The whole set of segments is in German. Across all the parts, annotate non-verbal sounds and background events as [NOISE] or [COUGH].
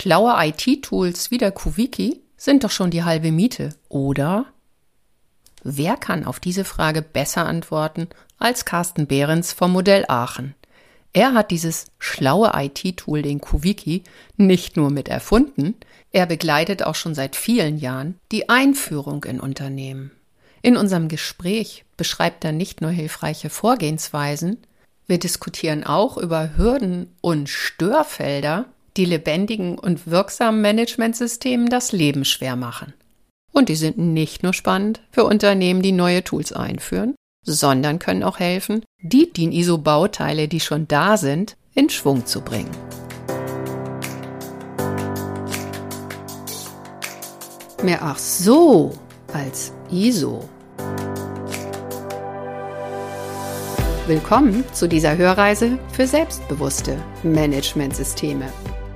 Schlaue IT-Tools wie der Kuwiki sind doch schon die halbe Miete, oder? Wer kann auf diese Frage besser antworten als Carsten Behrens vom Modell Aachen? Er hat dieses schlaue IT-Tool, den Kuwiki, nicht nur mit erfunden, er begleitet auch schon seit vielen Jahren die Einführung in Unternehmen. In unserem Gespräch beschreibt er nicht nur hilfreiche Vorgehensweisen, wir diskutieren auch über Hürden und Störfelder, die lebendigen und wirksamen Managementsystemen das Leben schwer machen. Und die sind nicht nur spannend für Unternehmen, die neue Tools einführen, sondern können auch helfen, die DIN ISO-Bauteile, die schon da sind, in Schwung zu bringen. Mehr ach so als ISO. Willkommen zu dieser Hörreise für selbstbewusste Managementsysteme.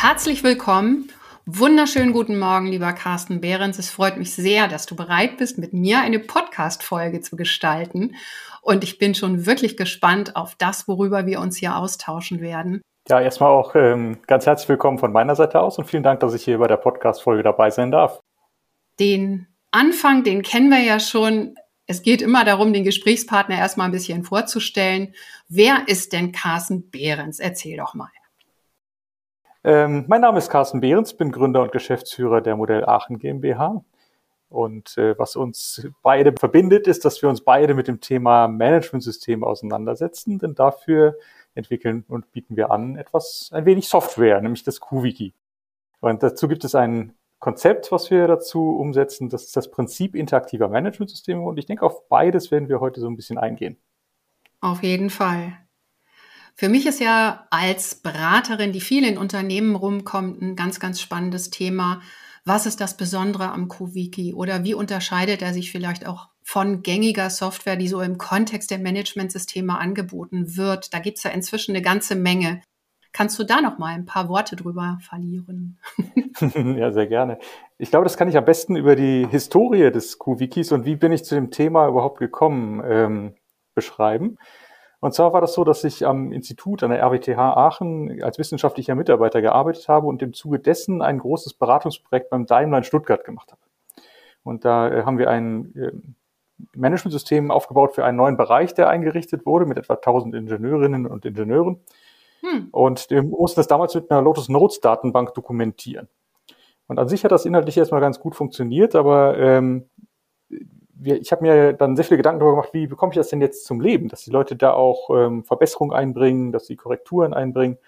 Herzlich willkommen. Wunderschönen guten Morgen, lieber Carsten Behrens. Es freut mich sehr, dass du bereit bist, mit mir eine Podcast-Folge zu gestalten. Und ich bin schon wirklich gespannt auf das, worüber wir uns hier austauschen werden. Ja, erstmal auch ähm, ganz herzlich willkommen von meiner Seite aus und vielen Dank, dass ich hier bei der Podcast-Folge dabei sein darf. Den Anfang, den kennen wir ja schon. Es geht immer darum, den Gesprächspartner erstmal ein bisschen vorzustellen. Wer ist denn Carsten Behrens? Erzähl doch mal. Ähm, mein Name ist Carsten Behrens, bin Gründer und Geschäftsführer der Modell Aachen GmbH. Und äh, was uns beide verbindet, ist, dass wir uns beide mit dem Thema Managementsystem auseinandersetzen, denn dafür entwickeln und bieten wir an etwas, ein wenig Software, nämlich das QWiki. Und dazu gibt es ein Konzept, was wir dazu umsetzen. Das ist das Prinzip interaktiver Managementsysteme. Und ich denke, auf beides werden wir heute so ein bisschen eingehen. Auf jeden Fall. Für mich ist ja als Beraterin, die viel in Unternehmen rumkommt, ein ganz, ganz spannendes Thema. Was ist das Besondere am QWiki oder wie unterscheidet er sich vielleicht auch von gängiger Software, die so im Kontext der Managementsysteme angeboten wird? Da gibt es ja inzwischen eine ganze Menge. Kannst du da noch mal ein paar Worte drüber verlieren? [LAUGHS] ja, sehr gerne. Ich glaube, das kann ich am besten über die Historie des QWikis und wie bin ich zu dem Thema überhaupt gekommen ähm, beschreiben. Und zwar war das so, dass ich am Institut an der RWTH Aachen als wissenschaftlicher Mitarbeiter gearbeitet habe und im Zuge dessen ein großes Beratungsprojekt beim Daimler in Stuttgart gemacht habe. Und da äh, haben wir ein äh, Managementsystem aufgebaut für einen neuen Bereich, der eingerichtet wurde mit etwa 1000 Ingenieurinnen und Ingenieuren. Hm. Und wir mussten das damals mit einer Lotus Notes Datenbank dokumentieren. Und an sich hat das inhaltlich erstmal ganz gut funktioniert, aber ähm, wir, ich habe mir dann sehr viele Gedanken darüber gemacht, wie bekomme ich das denn jetzt zum Leben, dass die Leute da auch ähm, Verbesserungen einbringen, dass sie Korrekturen einbringen.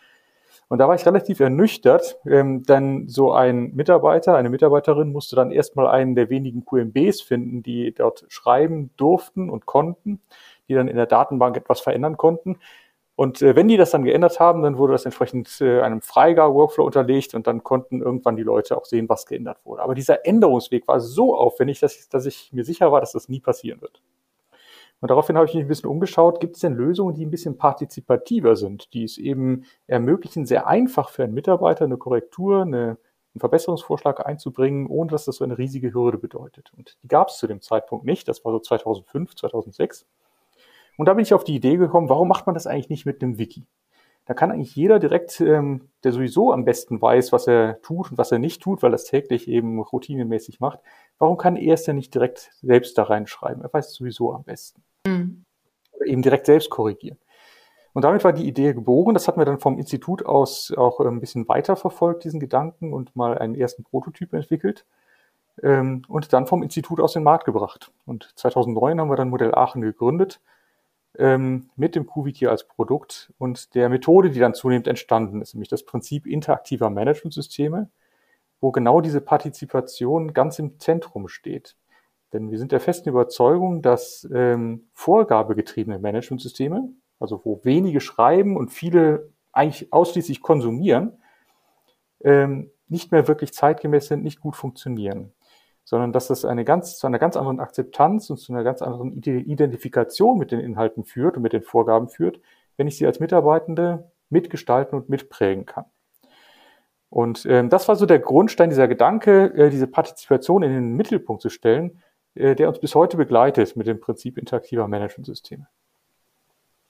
Und da war ich relativ ernüchtert, ähm, denn so ein Mitarbeiter, eine Mitarbeiterin musste dann erstmal einen der wenigen QMBs finden, die dort schreiben durften und konnten, die dann in der Datenbank etwas verändern konnten. Und äh, wenn die das dann geändert haben, dann wurde das entsprechend äh, einem Freigabe-Workflow unterlegt und dann konnten irgendwann die Leute auch sehen, was geändert wurde. Aber dieser Änderungsweg war so aufwendig, dass ich, dass ich mir sicher war, dass das nie passieren wird. Und daraufhin habe ich mich ein bisschen umgeschaut, gibt es denn Lösungen, die ein bisschen partizipativer sind, die es eben ermöglichen, sehr einfach für einen Mitarbeiter eine Korrektur, eine, einen Verbesserungsvorschlag einzubringen, ohne dass das so eine riesige Hürde bedeutet. Und die gab es zu dem Zeitpunkt nicht, das war so 2005, 2006. Und da bin ich auf die Idee gekommen, warum macht man das eigentlich nicht mit einem Wiki? Da kann eigentlich jeder direkt, ähm, der sowieso am besten weiß, was er tut und was er nicht tut, weil er es täglich eben routinemäßig macht, warum kann er es denn nicht direkt selbst da reinschreiben? Er weiß es sowieso am besten. Mhm. Oder eben direkt selbst korrigieren. Und damit war die Idee geboren. Das hatten wir dann vom Institut aus auch ein bisschen weiter verfolgt, diesen Gedanken, und mal einen ersten Prototyp entwickelt ähm, und dann vom Institut aus den Markt gebracht. Und 2009 haben wir dann Modell Aachen gegründet ähm, mit dem QWiki als Produkt und der Methode, die dann zunehmend entstanden ist, nämlich das Prinzip interaktiver Managementsysteme, wo genau diese Partizipation ganz im Zentrum steht. Denn wir sind der festen Überzeugung, dass ähm, vorgabegetriebene Managementsysteme, also wo wenige schreiben und viele eigentlich ausschließlich konsumieren, ähm, nicht mehr wirklich zeitgemäß sind, nicht gut funktionieren, sondern dass das eine ganz, zu einer ganz anderen Akzeptanz und zu einer ganz anderen Identifikation mit den Inhalten führt und mit den Vorgaben führt, wenn ich sie als Mitarbeitende mitgestalten und mitprägen kann. Und ähm, das war so der Grundstein, dieser Gedanke, äh, diese Partizipation in den Mittelpunkt zu stellen, äh, der uns bis heute begleitet mit dem Prinzip interaktiver Managementsysteme.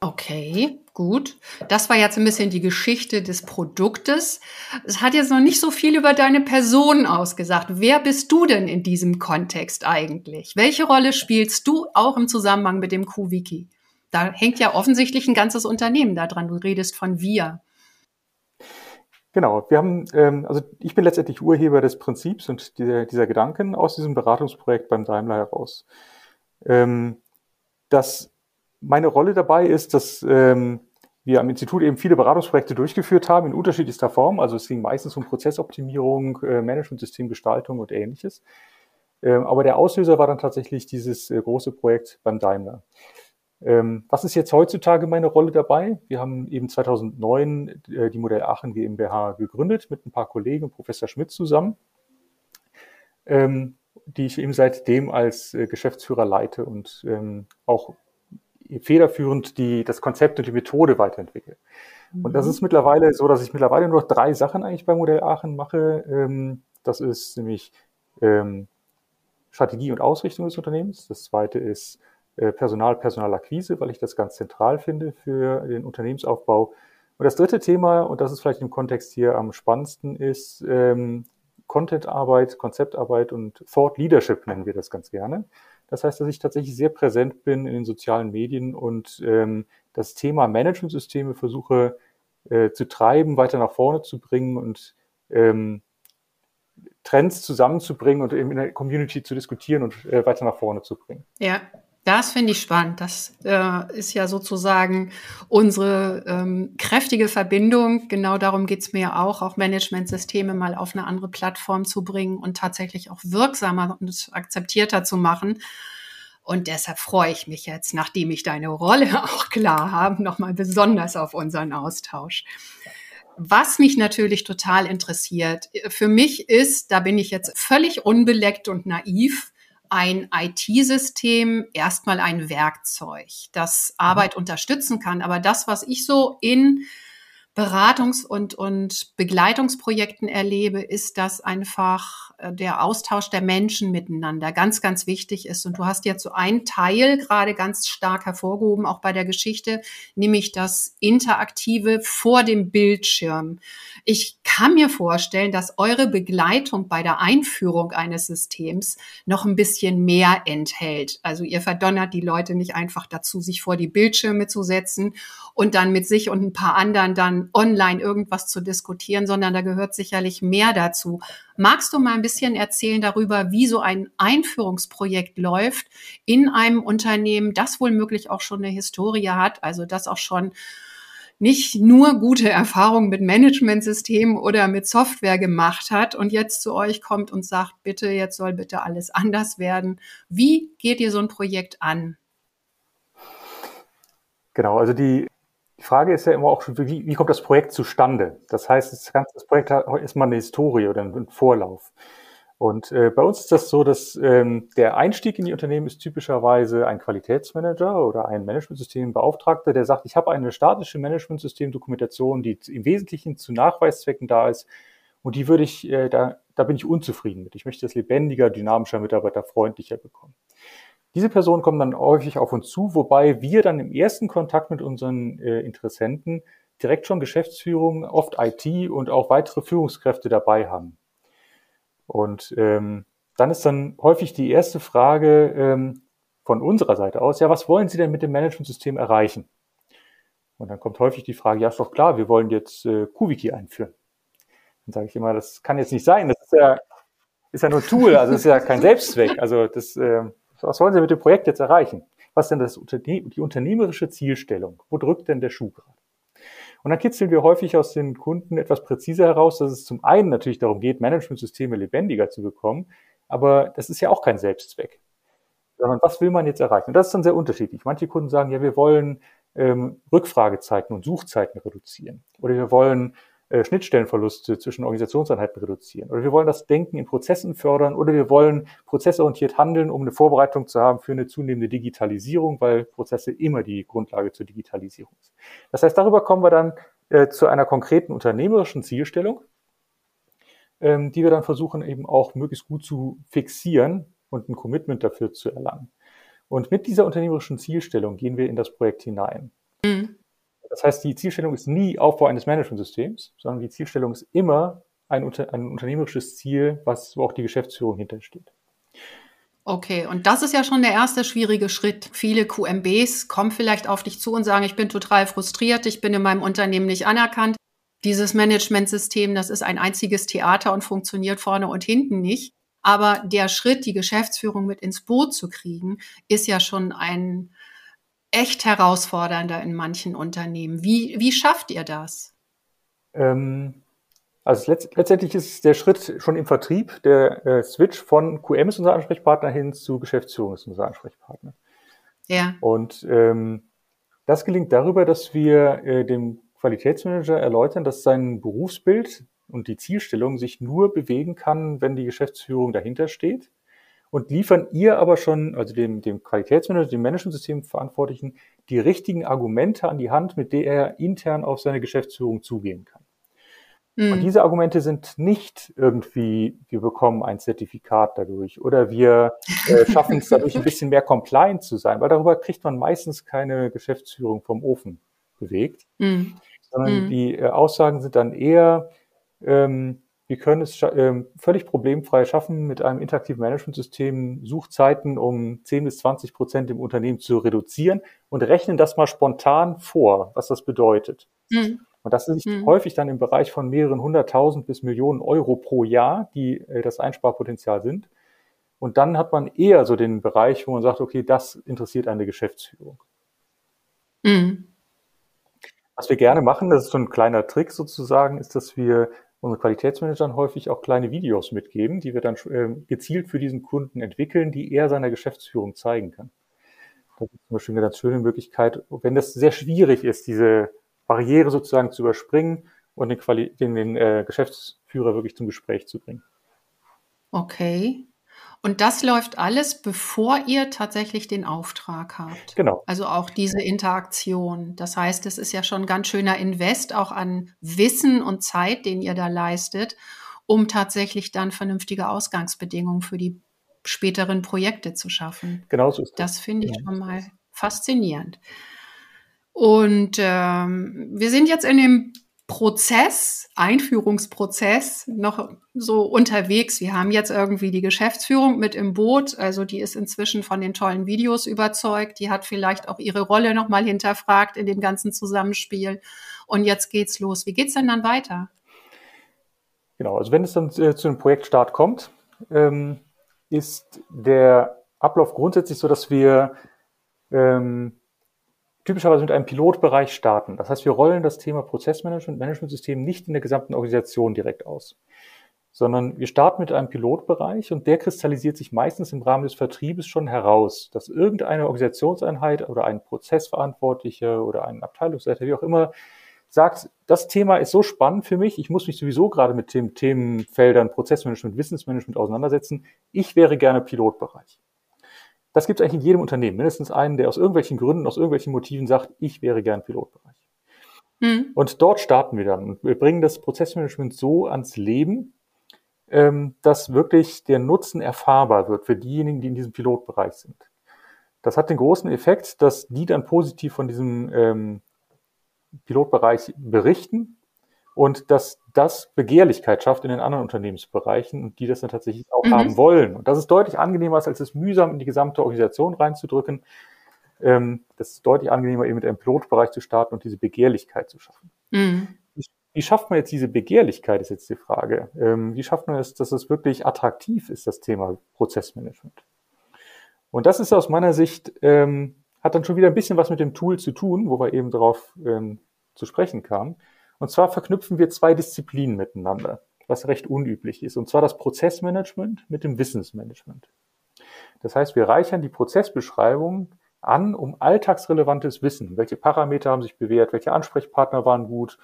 Okay, gut. Das war jetzt ein bisschen die Geschichte des Produktes. Es hat jetzt noch nicht so viel über deine Person ausgesagt. Wer bist du denn in diesem Kontext eigentlich? Welche Rolle spielst du auch im Zusammenhang mit dem QWiki? Da hängt ja offensichtlich ein ganzes Unternehmen daran. Du redest von wir. Genau, wir haben, ähm, also ich bin letztendlich Urheber des Prinzips und dieser, dieser Gedanken aus diesem Beratungsprojekt beim Daimler heraus. Ähm, das, meine Rolle dabei ist, dass ähm, wir am Institut eben viele Beratungsprojekte durchgeführt haben in unterschiedlichster Form. Also es ging meistens um Prozessoptimierung, äh, Management-Systemgestaltung und ähnliches. Ähm, aber der Auslöser war dann tatsächlich dieses äh, große Projekt beim Daimler. Ähm, was ist jetzt heutzutage meine Rolle dabei? Wir haben eben 2009 äh, die Modell Aachen GmbH gegründet mit ein paar Kollegen und Professor Schmidt zusammen, ähm, die ich eben seitdem als äh, Geschäftsführer leite und ähm, auch federführend die, das Konzept und die Methode weiterentwickle. Mhm. Und das mhm. ist mittlerweile so, dass ich mittlerweile nur noch drei Sachen eigentlich bei Modell Aachen mache. Ähm, das ist nämlich ähm, Strategie und Ausrichtung des Unternehmens. Das zweite ist äh, Personal, Personalakquise, weil ich das ganz zentral finde für den Unternehmensaufbau. Und das dritte Thema, und das ist vielleicht im Kontext hier am spannendsten, ist ähm, Contentarbeit, Konzeptarbeit und Thought Leadership nennen wir das ganz gerne. Das heißt, dass ich tatsächlich sehr präsent bin in den sozialen Medien und ähm, das Thema Managementsysteme versuche äh, zu treiben, weiter nach vorne zu bringen und ähm, Trends zusammenzubringen und in der Community zu diskutieren und äh, weiter nach vorne zu bringen. Ja, das finde ich spannend. Das äh, ist ja sozusagen unsere ähm, kräftige Verbindung. Genau darum geht's mir auch, auch Managementsysteme mal auf eine andere Plattform zu bringen und tatsächlich auch wirksamer und akzeptierter zu machen. Und deshalb freue ich mich jetzt, nachdem ich deine Rolle [LAUGHS] auch klar habe, nochmal besonders auf unseren Austausch. Was mich natürlich total interessiert, für mich ist, da bin ich jetzt völlig unbeleckt und naiv, ein IT-System erstmal ein Werkzeug, das mhm. Arbeit unterstützen kann. Aber das, was ich so in Beratungs- und, und Begleitungsprojekten erlebe, ist, dass einfach der Austausch der Menschen miteinander ganz, ganz wichtig ist. Und du hast jetzt so einen Teil gerade ganz stark hervorgehoben, auch bei der Geschichte, nämlich das Interaktive vor dem Bildschirm. Ich kann mir vorstellen, dass eure Begleitung bei der Einführung eines Systems noch ein bisschen mehr enthält. Also ihr verdonnert die Leute nicht einfach dazu, sich vor die Bildschirme zu setzen und dann mit sich und ein paar anderen dann online irgendwas zu diskutieren, sondern da gehört sicherlich mehr dazu. Magst du mal ein bisschen erzählen darüber, wie so ein Einführungsprojekt läuft in einem Unternehmen, das wohl auch schon eine Historie hat, also das auch schon nicht nur gute Erfahrungen mit Managementsystemen oder mit Software gemacht hat und jetzt zu euch kommt und sagt, bitte, jetzt soll bitte alles anders werden. Wie geht ihr so ein Projekt an? Genau, also die Frage ist ja immer auch, wie, wie kommt das Projekt zustande? Das heißt, das, ganze, Projekt hat erstmal eine Historie oder einen Vorlauf. Und äh, bei uns ist das so, dass ähm, der Einstieg in die Unternehmen ist typischerweise ein Qualitätsmanager oder ein Managementsystembeauftragter, der sagt, ich habe eine statische Managementsystemdokumentation, die im Wesentlichen zu Nachweiszwecken da ist und die würde ich, äh, da, da bin ich unzufrieden mit. Ich möchte das lebendiger, dynamischer, mitarbeiterfreundlicher bekommen. Diese Personen kommen dann häufig auf uns zu, wobei wir dann im ersten Kontakt mit unseren äh, Interessenten direkt schon Geschäftsführung, oft IT und auch weitere Führungskräfte dabei haben. Und ähm, dann ist dann häufig die erste Frage ähm, von unserer Seite aus, ja, was wollen Sie denn mit dem Managementsystem erreichen? Und dann kommt häufig die Frage, ja, ist doch klar, wir wollen jetzt äh, QWiki einführen. Dann sage ich immer, das kann jetzt nicht sein, das ist ja, ist ja nur Tool, also das ist ja kein [LAUGHS] Selbstzweck. Also das, äh, was wollen Sie mit dem Projekt jetzt erreichen? Was ist denn das die unternehmerische Zielstellung? Wo drückt denn der Schuh gerade? Und dann kitzeln wir häufig aus den Kunden etwas präziser heraus, dass es zum einen natürlich darum geht, Managementsysteme lebendiger zu bekommen, aber das ist ja auch kein Selbstzweck. Sondern was will man jetzt erreichen? Und das ist dann sehr unterschiedlich. Manche Kunden sagen, ja, wir wollen ähm, Rückfragezeiten und Suchzeiten reduzieren. Oder wir wollen äh, Schnittstellenverluste zwischen Organisationseinheiten reduzieren. Oder wir wollen das Denken in Prozessen fördern oder wir wollen prozessorientiert handeln, um eine Vorbereitung zu haben für eine zunehmende Digitalisierung, weil Prozesse immer die Grundlage zur Digitalisierung ist. Das heißt, darüber kommen wir dann äh, zu einer konkreten unternehmerischen Zielstellung, ähm, die wir dann versuchen eben auch möglichst gut zu fixieren und ein Commitment dafür zu erlangen. Und mit dieser unternehmerischen Zielstellung gehen wir in das Projekt hinein. Mhm. Das heißt, die Zielstellung ist nie Aufbau eines Managementsystems, sondern die Zielstellung ist immer ein, ein unternehmerisches Ziel, was wo auch die Geschäftsführung hintersteht. Okay, und das ist ja schon der erste schwierige Schritt. Viele QMBs kommen vielleicht auf dich zu und sagen, ich bin total frustriert, ich bin in meinem Unternehmen nicht anerkannt. Dieses Managementsystem, das ist ein einziges Theater und funktioniert vorne und hinten nicht. Aber der Schritt, die Geschäftsführung mit ins Boot zu kriegen, ist ja schon ein echt herausfordernder in manchen Unternehmen. Wie, wie schafft ihr das? Ähm, also letzt, letztendlich ist der Schritt schon im Vertrieb, der äh, Switch von QM ist unser Ansprechpartner hin zu Geschäftsführung ist unser Ansprechpartner. Ja. Und ähm, das gelingt darüber, dass wir äh, dem Qualitätsmanager erläutern, dass sein Berufsbild und die Zielstellung sich nur bewegen kann, wenn die Geschäftsführung dahinter steht und liefern ihr aber schon, also dem, dem Qualitätsmanager, dem Managementsystem Verantwortlichen, die richtigen Argumente an die Hand, mit der er intern auf seine Geschäftsführung zugehen kann. Mhm. Und diese Argumente sind nicht irgendwie, wir bekommen ein Zertifikat dadurch oder wir äh, schaffen es dadurch ein bisschen mehr compliant zu sein, weil darüber kriegt man meistens keine Geschäftsführung vom Ofen bewegt, mhm. sondern mhm. die äh, Aussagen sind dann eher, ähm, wir können es äh, völlig problemfrei schaffen, mit einem interaktiven Managementsystem Suchzeiten um 10 bis 20 Prozent im Unternehmen zu reduzieren und rechnen das mal spontan vor, was das bedeutet. Mhm. Und das ist mhm. häufig dann im Bereich von mehreren hunderttausend bis Millionen Euro pro Jahr, die äh, das Einsparpotenzial sind. Und dann hat man eher so den Bereich, wo man sagt, okay, das interessiert eine Geschäftsführung. Mhm. Was wir gerne machen, das ist so ein kleiner Trick sozusagen, ist, dass wir unseren Qualitätsmanagern häufig auch kleine Videos mitgeben, die wir dann äh, gezielt für diesen Kunden entwickeln, die er seiner Geschäftsführung zeigen kann. Das ist zum Beispiel eine ganz schöne Möglichkeit, wenn das sehr schwierig ist, diese Barriere sozusagen zu überspringen und den, Quali den, den äh, Geschäftsführer wirklich zum Gespräch zu bringen. Okay. Und das läuft alles, bevor ihr tatsächlich den Auftrag habt. Genau. Also auch diese Interaktion. Das heißt, es ist ja schon ein ganz schöner Invest auch an Wissen und Zeit, den ihr da leistet, um tatsächlich dann vernünftige Ausgangsbedingungen für die späteren Projekte zu schaffen. Genau so ist das. Das finde ich ja. schon mal faszinierend. Und ähm, wir sind jetzt in dem Prozess, Einführungsprozess noch so unterwegs. Wir haben jetzt irgendwie die Geschäftsführung mit im Boot. Also die ist inzwischen von den tollen Videos überzeugt. Die hat vielleicht auch ihre Rolle nochmal hinterfragt in dem ganzen Zusammenspiel. Und jetzt geht's los. Wie geht's denn dann weiter? Genau, also wenn es dann äh, zu einem Projektstart kommt, ähm, ist der Ablauf grundsätzlich so, dass wir ähm, typischerweise mit einem Pilotbereich starten. Das heißt, wir rollen das Thema Prozessmanagement, Managementsystem nicht in der gesamten Organisation direkt aus, sondern wir starten mit einem Pilotbereich und der kristallisiert sich meistens im Rahmen des Vertriebes schon heraus, dass irgendeine Organisationseinheit oder ein Prozessverantwortlicher oder ein Abteilungsleiter, wie auch immer, sagt, das Thema ist so spannend für mich, ich muss mich sowieso gerade mit Themenfeldern Prozessmanagement, Wissensmanagement auseinandersetzen, ich wäre gerne Pilotbereich. Das gibt es eigentlich in jedem Unternehmen. Mindestens einen, der aus irgendwelchen Gründen, aus irgendwelchen Motiven sagt, ich wäre gern Pilotbereich. Mhm. Und dort starten wir dann. Und wir bringen das Prozessmanagement so ans Leben, ähm, dass wirklich der Nutzen erfahrbar wird für diejenigen, die in diesem Pilotbereich sind. Das hat den großen Effekt, dass die dann positiv von diesem ähm, Pilotbereich berichten und dass das Begehrlichkeit schafft in den anderen Unternehmensbereichen und die das dann tatsächlich auch mhm. haben wollen. Und das ist deutlich angenehmer, als es mühsam in die gesamte Organisation reinzudrücken. Ähm, das ist deutlich angenehmer, eben mit einem Pilotbereich zu starten und diese Begehrlichkeit zu schaffen. Mhm. Wie, schafft man jetzt diese Begehrlichkeit, ist jetzt die Frage. Ähm, wie schafft man es, dass es wirklich attraktiv ist, das Thema Prozessmanagement? Und das ist aus meiner Sicht, ähm, hat dann schon wieder ein bisschen was mit dem Tool zu tun, wo wir eben darauf ähm, zu sprechen kamen. Und zwar verknüpfen wir zwei Disziplinen miteinander, was recht unüblich ist. Und zwar das Prozessmanagement mit dem Wissensmanagement. Das heißt, wir reichern die Prozessbeschreibung an um alltagsrelevantes Wissen. Welche Parameter haben sich bewährt? Welche Ansprechpartner waren gut?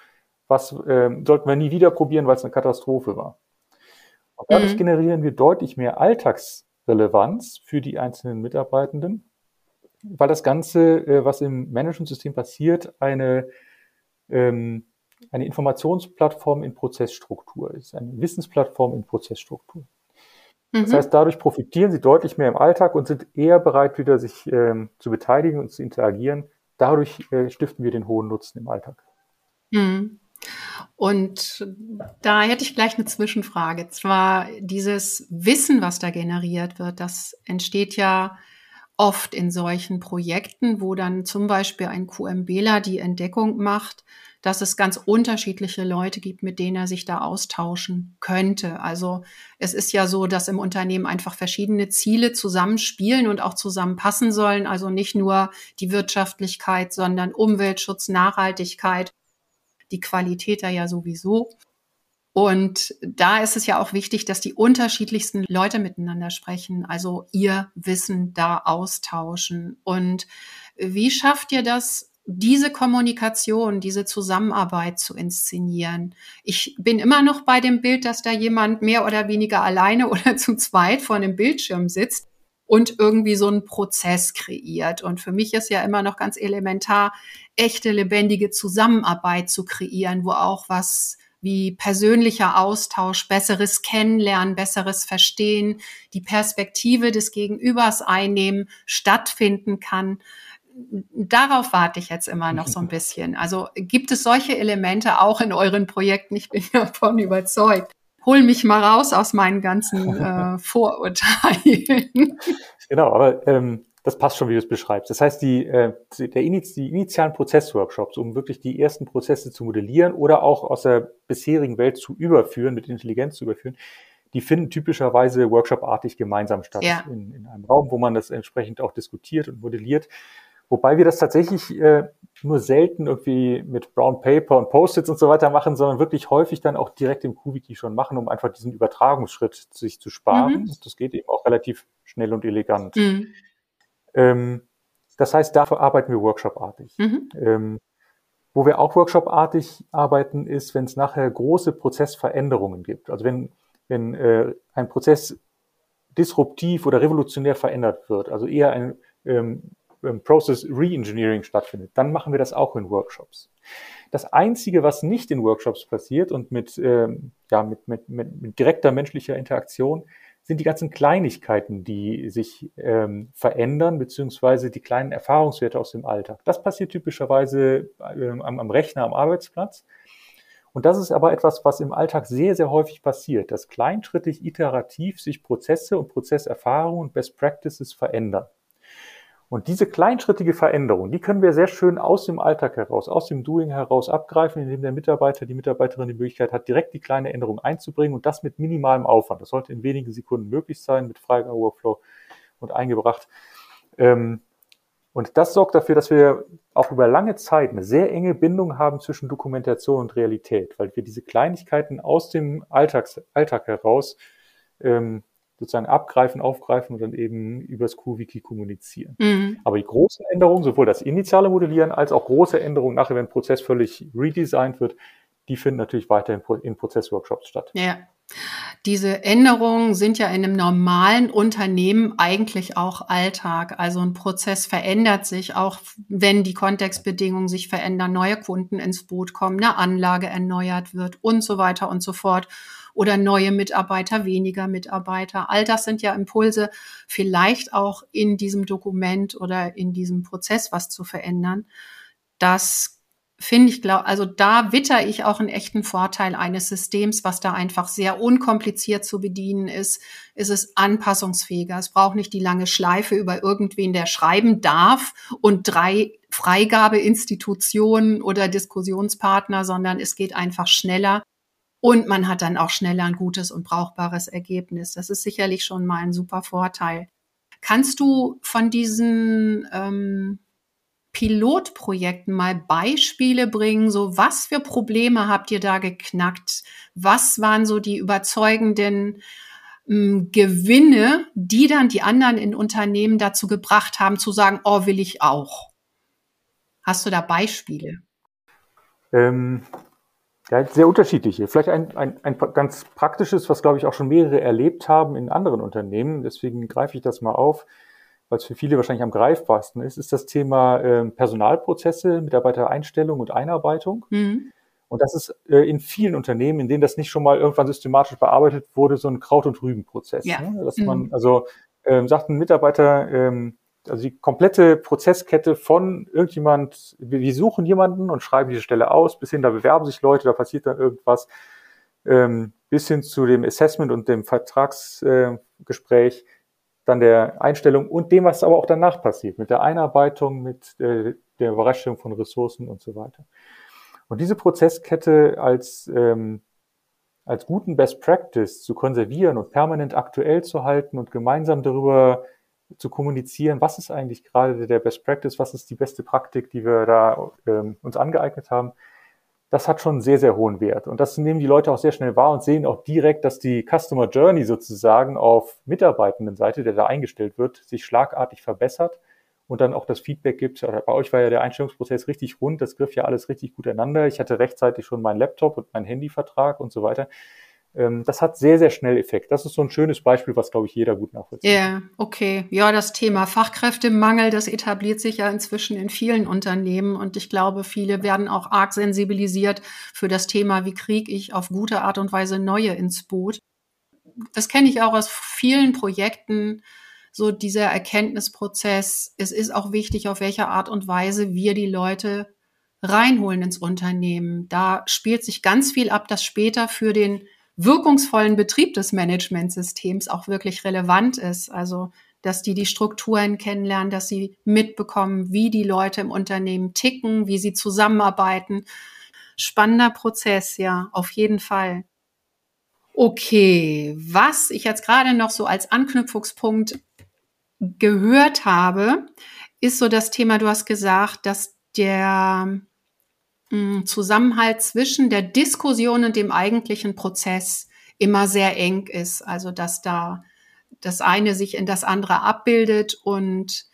was äh, sollten wir nie wieder probieren, weil es eine Katastrophe war. Und dadurch mhm. generieren wir deutlich mehr Alltagsrelevanz für die einzelnen Mitarbeitenden, weil das Ganze, äh, was im Managementsystem passiert, eine, ähm, eine Informationsplattform in Prozessstruktur ist, eine Wissensplattform in Prozessstruktur. Das mhm. heißt, dadurch profitieren sie deutlich mehr im Alltag und sind eher bereit, wieder sich ähm, zu beteiligen und zu interagieren. Dadurch äh, stiften wir den hohen Nutzen im Alltag. Mhm. Und da hätte ich gleich eine Zwischenfrage. Zwar dieses Wissen, was da generiert wird, das entsteht ja oft in solchen Projekten, wo dann zum Beispiel ein QMBler die Entdeckung macht, dass es ganz unterschiedliche Leute gibt, mit denen er sich da austauschen könnte. Also es ist ja so, dass im Unternehmen einfach verschiedene Ziele zusammenspielen und auch zusammenpassen sollen. Also nicht nur die Wirtschaftlichkeit, sondern Umweltschutz, Nachhaltigkeit, die Qualität da ja sowieso. Und da ist es ja auch wichtig, dass die unterschiedlichsten Leute miteinander sprechen, also ihr Wissen da austauschen. Und wie schafft ihr das, diese Kommunikation, diese Zusammenarbeit zu inszenieren? Ich bin immer noch bei dem Bild, dass da jemand mehr oder weniger alleine [LAUGHS] oder zu zweit vor einem Bildschirm sitzt und irgendwie so einen Prozess kreiert. Und für mich ist ja immer noch ganz elementar, echte lebendige Zusammenarbeit zu kreieren, wo auch was wie persönlicher Austausch, besseres Kennenlernen, besseres Verstehen, die Perspektive des Gegenübers einnehmen, stattfinden kann. Darauf warte ich jetzt immer noch so ein [LAUGHS] bisschen. Also gibt es solche Elemente auch in euren Projekten? Ich bin [LAUGHS] davon überzeugt. Hol mich mal raus aus meinen ganzen [LAUGHS] äh, Vorurteilen. Genau, aber ähm, das passt schon, wie du es beschreibst. Das heißt, die, äh, der Iniz, die initialen Prozessworkshops, um wirklich die ersten Prozesse zu modellieren oder auch aus der bisherigen Welt zu überführen, mit Intelligenz zu überführen, die finden typischerweise workshopartig gemeinsam statt. Ja. In, in einem Raum, wo man das entsprechend auch diskutiert und modelliert. Wobei wir das tatsächlich äh, nur selten irgendwie mit Brown Paper und Post-its und so weiter machen, sondern wirklich häufig dann auch direkt im QWiki schon machen, um einfach diesen Übertragungsschritt sich zu sparen. Mhm. Das geht eben auch relativ schnell und elegant. Mhm. Ähm, das heißt, dafür arbeiten wir workshopartig. Mhm. Ähm, wo wir auch workshopartig arbeiten, ist, wenn es nachher große Prozessveränderungen gibt. Also wenn, wenn äh, ein Prozess disruptiv oder revolutionär verändert wird, also eher ein ähm, Process Reengineering stattfindet, dann machen wir das auch in Workshops. Das Einzige, was nicht in Workshops passiert und mit, ähm, ja, mit, mit, mit, mit direkter menschlicher Interaktion, sind die ganzen Kleinigkeiten, die sich ähm, verändern, beziehungsweise die kleinen Erfahrungswerte aus dem Alltag. Das passiert typischerweise ähm, am, am Rechner, am Arbeitsplatz. Und das ist aber etwas, was im Alltag sehr, sehr häufig passiert, dass kleinschrittig, iterativ sich Prozesse und Prozesserfahrungen und Best Practices verändern. Und diese kleinschrittige Veränderung, die können wir sehr schön aus dem Alltag heraus, aus dem Doing heraus abgreifen, indem der Mitarbeiter, die Mitarbeiterin die Möglichkeit hat, direkt die kleine Änderung einzubringen und das mit minimalem Aufwand. Das sollte in wenigen Sekunden möglich sein, mit Freigabe-Workflow und eingebracht. Ähm, und das sorgt dafür, dass wir auch über lange Zeit eine sehr enge Bindung haben zwischen Dokumentation und Realität, weil wir diese Kleinigkeiten aus dem Alltags, Alltag heraus ähm, sozusagen abgreifen, aufgreifen und dann eben übers QWiki kommunizieren. Mhm. Aber die großen Änderungen, sowohl das initiale Modellieren als auch große Änderungen nachher, wenn ein Prozess völlig redesigned wird, die finden natürlich weiterhin in Prozessworkshops statt. Ja. Diese Änderungen sind ja in einem normalen Unternehmen eigentlich auch Alltag. Also ein Prozess verändert sich, auch wenn die Kontextbedingungen sich verändern, neue Kunden ins Boot kommen, eine Anlage erneuert wird und so weiter und so fort oder neue Mitarbeiter, weniger Mitarbeiter. All das sind ja Impulse, vielleicht auch in diesem Dokument oder in diesem Prozess was zu verändern. Das finde ich, glaub, also da witter ich auch einen echten Vorteil eines Systems, was da einfach sehr unkompliziert zu bedienen ist. Ist es anpassungsfähiger. Es braucht nicht die lange Schleife über irgendwen, der schreiben darf und drei Freigabeinstitutionen oder Diskussionspartner, sondern es geht einfach schneller. Und man hat dann auch schneller ein gutes und brauchbares Ergebnis. Das ist sicherlich schon mal ein super Vorteil. Kannst du von diesen ähm, Pilotprojekten mal Beispiele bringen? So, was für Probleme habt ihr da geknackt? Was waren so die überzeugenden ähm, Gewinne, die dann die anderen in Unternehmen dazu gebracht haben, zu sagen, oh, will ich auch? Hast du da Beispiele? Ähm, Ja, sehr unterschiedliche. Vielleicht ein, ein, ein ganz praktisches, was, glaube ich, auch schon mehrere erlebt haben in anderen Unternehmen. Deswegen greife ich das mal auf, weil es für viele wahrscheinlich am greifbarsten ist, ist das Thema äh, Personalprozesse, Mitarbeitereinstellung und Einarbeitung. Mhm. Und das ist äh, in vielen Unternehmen, in denen das nicht schon mal irgendwann systematisch bearbeitet wurde, so ein Kraut- und Rübenprozess. Ja. Ne? Dass mhm. man, also ähm, sagt ein Mitarbeiter, ähm, also die komplette Prozesskette von irgendjemand, wir suchen jemanden und schreiben diese Stelle aus, bis hin, da bewerben sich Leute, da passiert dann irgendwas, ähm, bis hin zu dem Assessment und dem Vertragsgespräch, äh, dann der Einstellung und dem, was aber auch danach passiert, mit der Einarbeitung, mit äh, der Bereitstellung von Ressourcen und so weiter. Und diese Prozesskette als, ähm, als guten Best Practice zu konservieren und permanent aktuell zu halten und gemeinsam darüber zu kommunizieren, was ist eigentlich gerade der Best Practice, was ist die beste Praktik, die wir da ähm, uns angeeignet haben, das hat schon einen sehr, sehr hohen Wert. Und das nehmen die Leute auch sehr schnell wahr und sehen auch direkt, dass die Customer Journey sozusagen auf Mitarbeitendenseite, der da eingestellt wird, sich schlagartig verbessert und dann auch das Feedback gibt. Bei euch war ja der Einstellungsprozess richtig rund, das griff ja alles richtig gut einander. Ich hatte rechtzeitig schon meinen Laptop und meinen Handyvertrag und so weiter. Ähm, das hat sehr, sehr schnell Effekt. Das ist so ein schönes Beispiel, was, glaube ich, jeder gut nachvollziehen Ja, yeah, okay. Ja, das Thema Fachkräftemangel, das etabliert sich ja inzwischen in vielen Unternehmen und ich glaube, viele werden auch arg sensibilisiert für das Thema, wie kriege ich auf gute Art und Weise neue ins Boot. Das kenne ich auch aus vielen Projekten, so dieser Erkenntnisprozess. Es ist auch wichtig, auf welche Art und Weise wir die Leute reinholen ins Unternehmen. Da spielt sich ganz viel ab, das später für den wirkungsvollen Betrieb des Managementsystems auch wirklich relevant ist. Also, dass die die Strukturen kennenlernen, dass sie mitbekommen, wie die Leute im Unternehmen ticken, wie sie zusammenarbeiten. Spannender Prozess, ja, auf jeden Fall. Okay, was ich jetzt gerade noch so als Anknüpfungspunkt gehört habe, ist so das Thema, du hast gesagt, dass der Zusammenhalt zwischen der Diskussion und dem eigentlichen Prozess immer sehr eng ist. Also dass da das eine sich in das andere abbildet. Und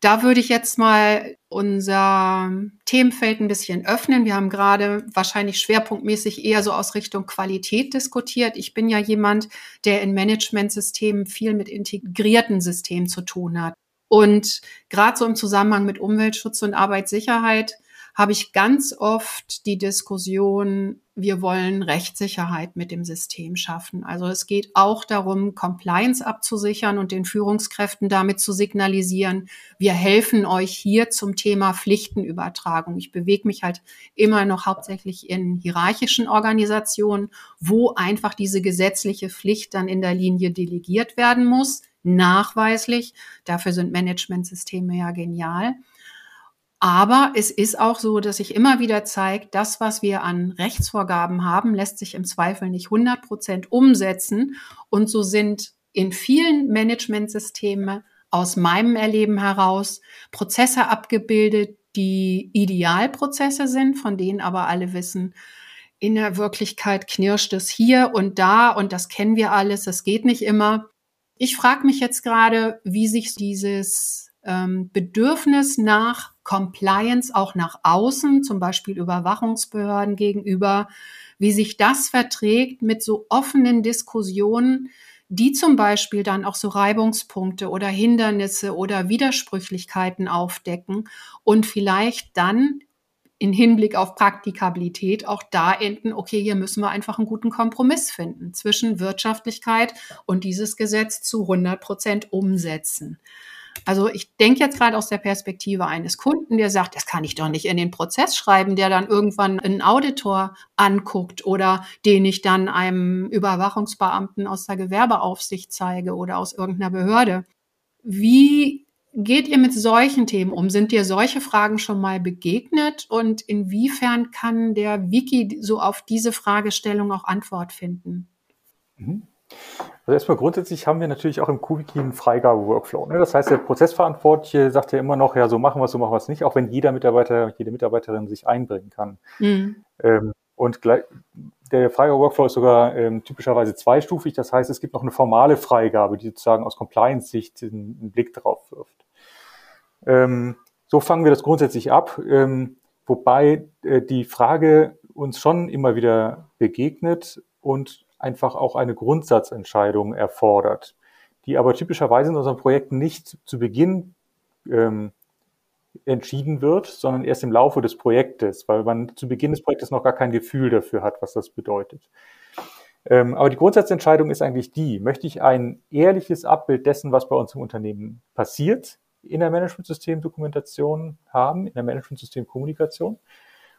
da würde ich jetzt mal unser Themenfeld ein bisschen öffnen. Wir haben gerade wahrscheinlich schwerpunktmäßig eher so aus Richtung Qualität diskutiert. Ich bin ja jemand, der in Managementsystemen viel mit integrierten Systemen zu tun hat. Und gerade so im Zusammenhang mit Umweltschutz und Arbeitssicherheit habe ich ganz oft die Diskussion, wir wollen Rechtssicherheit mit dem System schaffen. Also es geht auch darum, Compliance abzusichern und den Führungskräften damit zu signalisieren, wir helfen euch hier zum Thema Pflichtenübertragung. Ich bewege mich halt immer noch hauptsächlich in hierarchischen Organisationen, wo einfach diese gesetzliche Pflicht dann in der Linie delegiert werden muss nachweislich. Dafür sind Managementsysteme ja genial. Aber es ist auch so, dass sich immer wieder zeigt, das, was wir an Rechtsvorgaben haben, lässt sich im Zweifel nicht 100 Prozent umsetzen. Und so sind in vielen Managementsystemen aus meinem Erleben heraus Prozesse abgebildet, die Idealprozesse sind, von denen aber alle wissen, in der Wirklichkeit knirscht es hier und da und das kennen wir alles, das geht nicht immer. Ich frage mich jetzt gerade, wie sich dieses ähm, Bedürfnis nach Compliance auch nach außen, zum Beispiel Überwachungsbehörden gegenüber, wie sich das verträgt mit so offenen Diskussionen, die zum Beispiel dann auch so Reibungspunkte oder Hindernisse oder Widersprüchlichkeiten aufdecken und vielleicht dann in Hinblick auf Praktikabilität auch da enden, okay, hier müssen wir einfach einen guten Kompromiss finden zwischen Wirtschaftlichkeit und dieses Gesetz zu 100 Prozent umsetzen. Also ich denke jetzt gerade aus der Perspektive eines Kunden, der sagt, das kann ich doch nicht in den Prozess schreiben, der dann irgendwann einen Auditor anguckt oder den ich dann einem Überwachungsbeamten aus der Gewerbeaufsicht zeige oder aus irgendeiner Behörde. Wie geht ihr mit solchen Themen um? Sind dir solche Fragen schon mal begegnet? Und inwiefern kann der Wiki so auf diese Fragestellung auch Antwort finden? Mhm. Also erstmal grundsätzlich haben wir natürlich auch im KubeKey einen Freigabe-Workflow. Ne? Das heißt, der Prozessverantwortliche sagt ja immer noch, ja, so machen wir es, so machen wir es nicht, auch wenn jeder Mitarbeiter, jede Mitarbeiterin sich einbringen kann. Mhm. Ähm, und gleich, der Freigabe-Workflow ist sogar ähm, typischerweise zweistufig. Das heißt, es gibt noch eine formale Freigabe, die sozusagen aus Compliance-Sicht einen, einen, Blick drauf wirft. Ähm, so fangen wir das grundsätzlich ab. Ähm, wobei äh, die Frage uns schon immer wieder begegnet und einfach auch eine Grundsatzentscheidung erfordert, die aber typischerweise in unseren Projekten nicht zu Beginn ähm, entschieden wird, sondern erst im Laufe des Projektes, weil man zu Beginn des Projektes noch gar kein Gefühl dafür hat, was das bedeutet. Ähm, aber die Grundsatzentscheidung ist eigentlich die, möchte ich ein ehrliches Abbild dessen, was bei uns im Unternehmen passiert, in der Management-System-Dokumentation haben, in der Management-System-Kommunikation,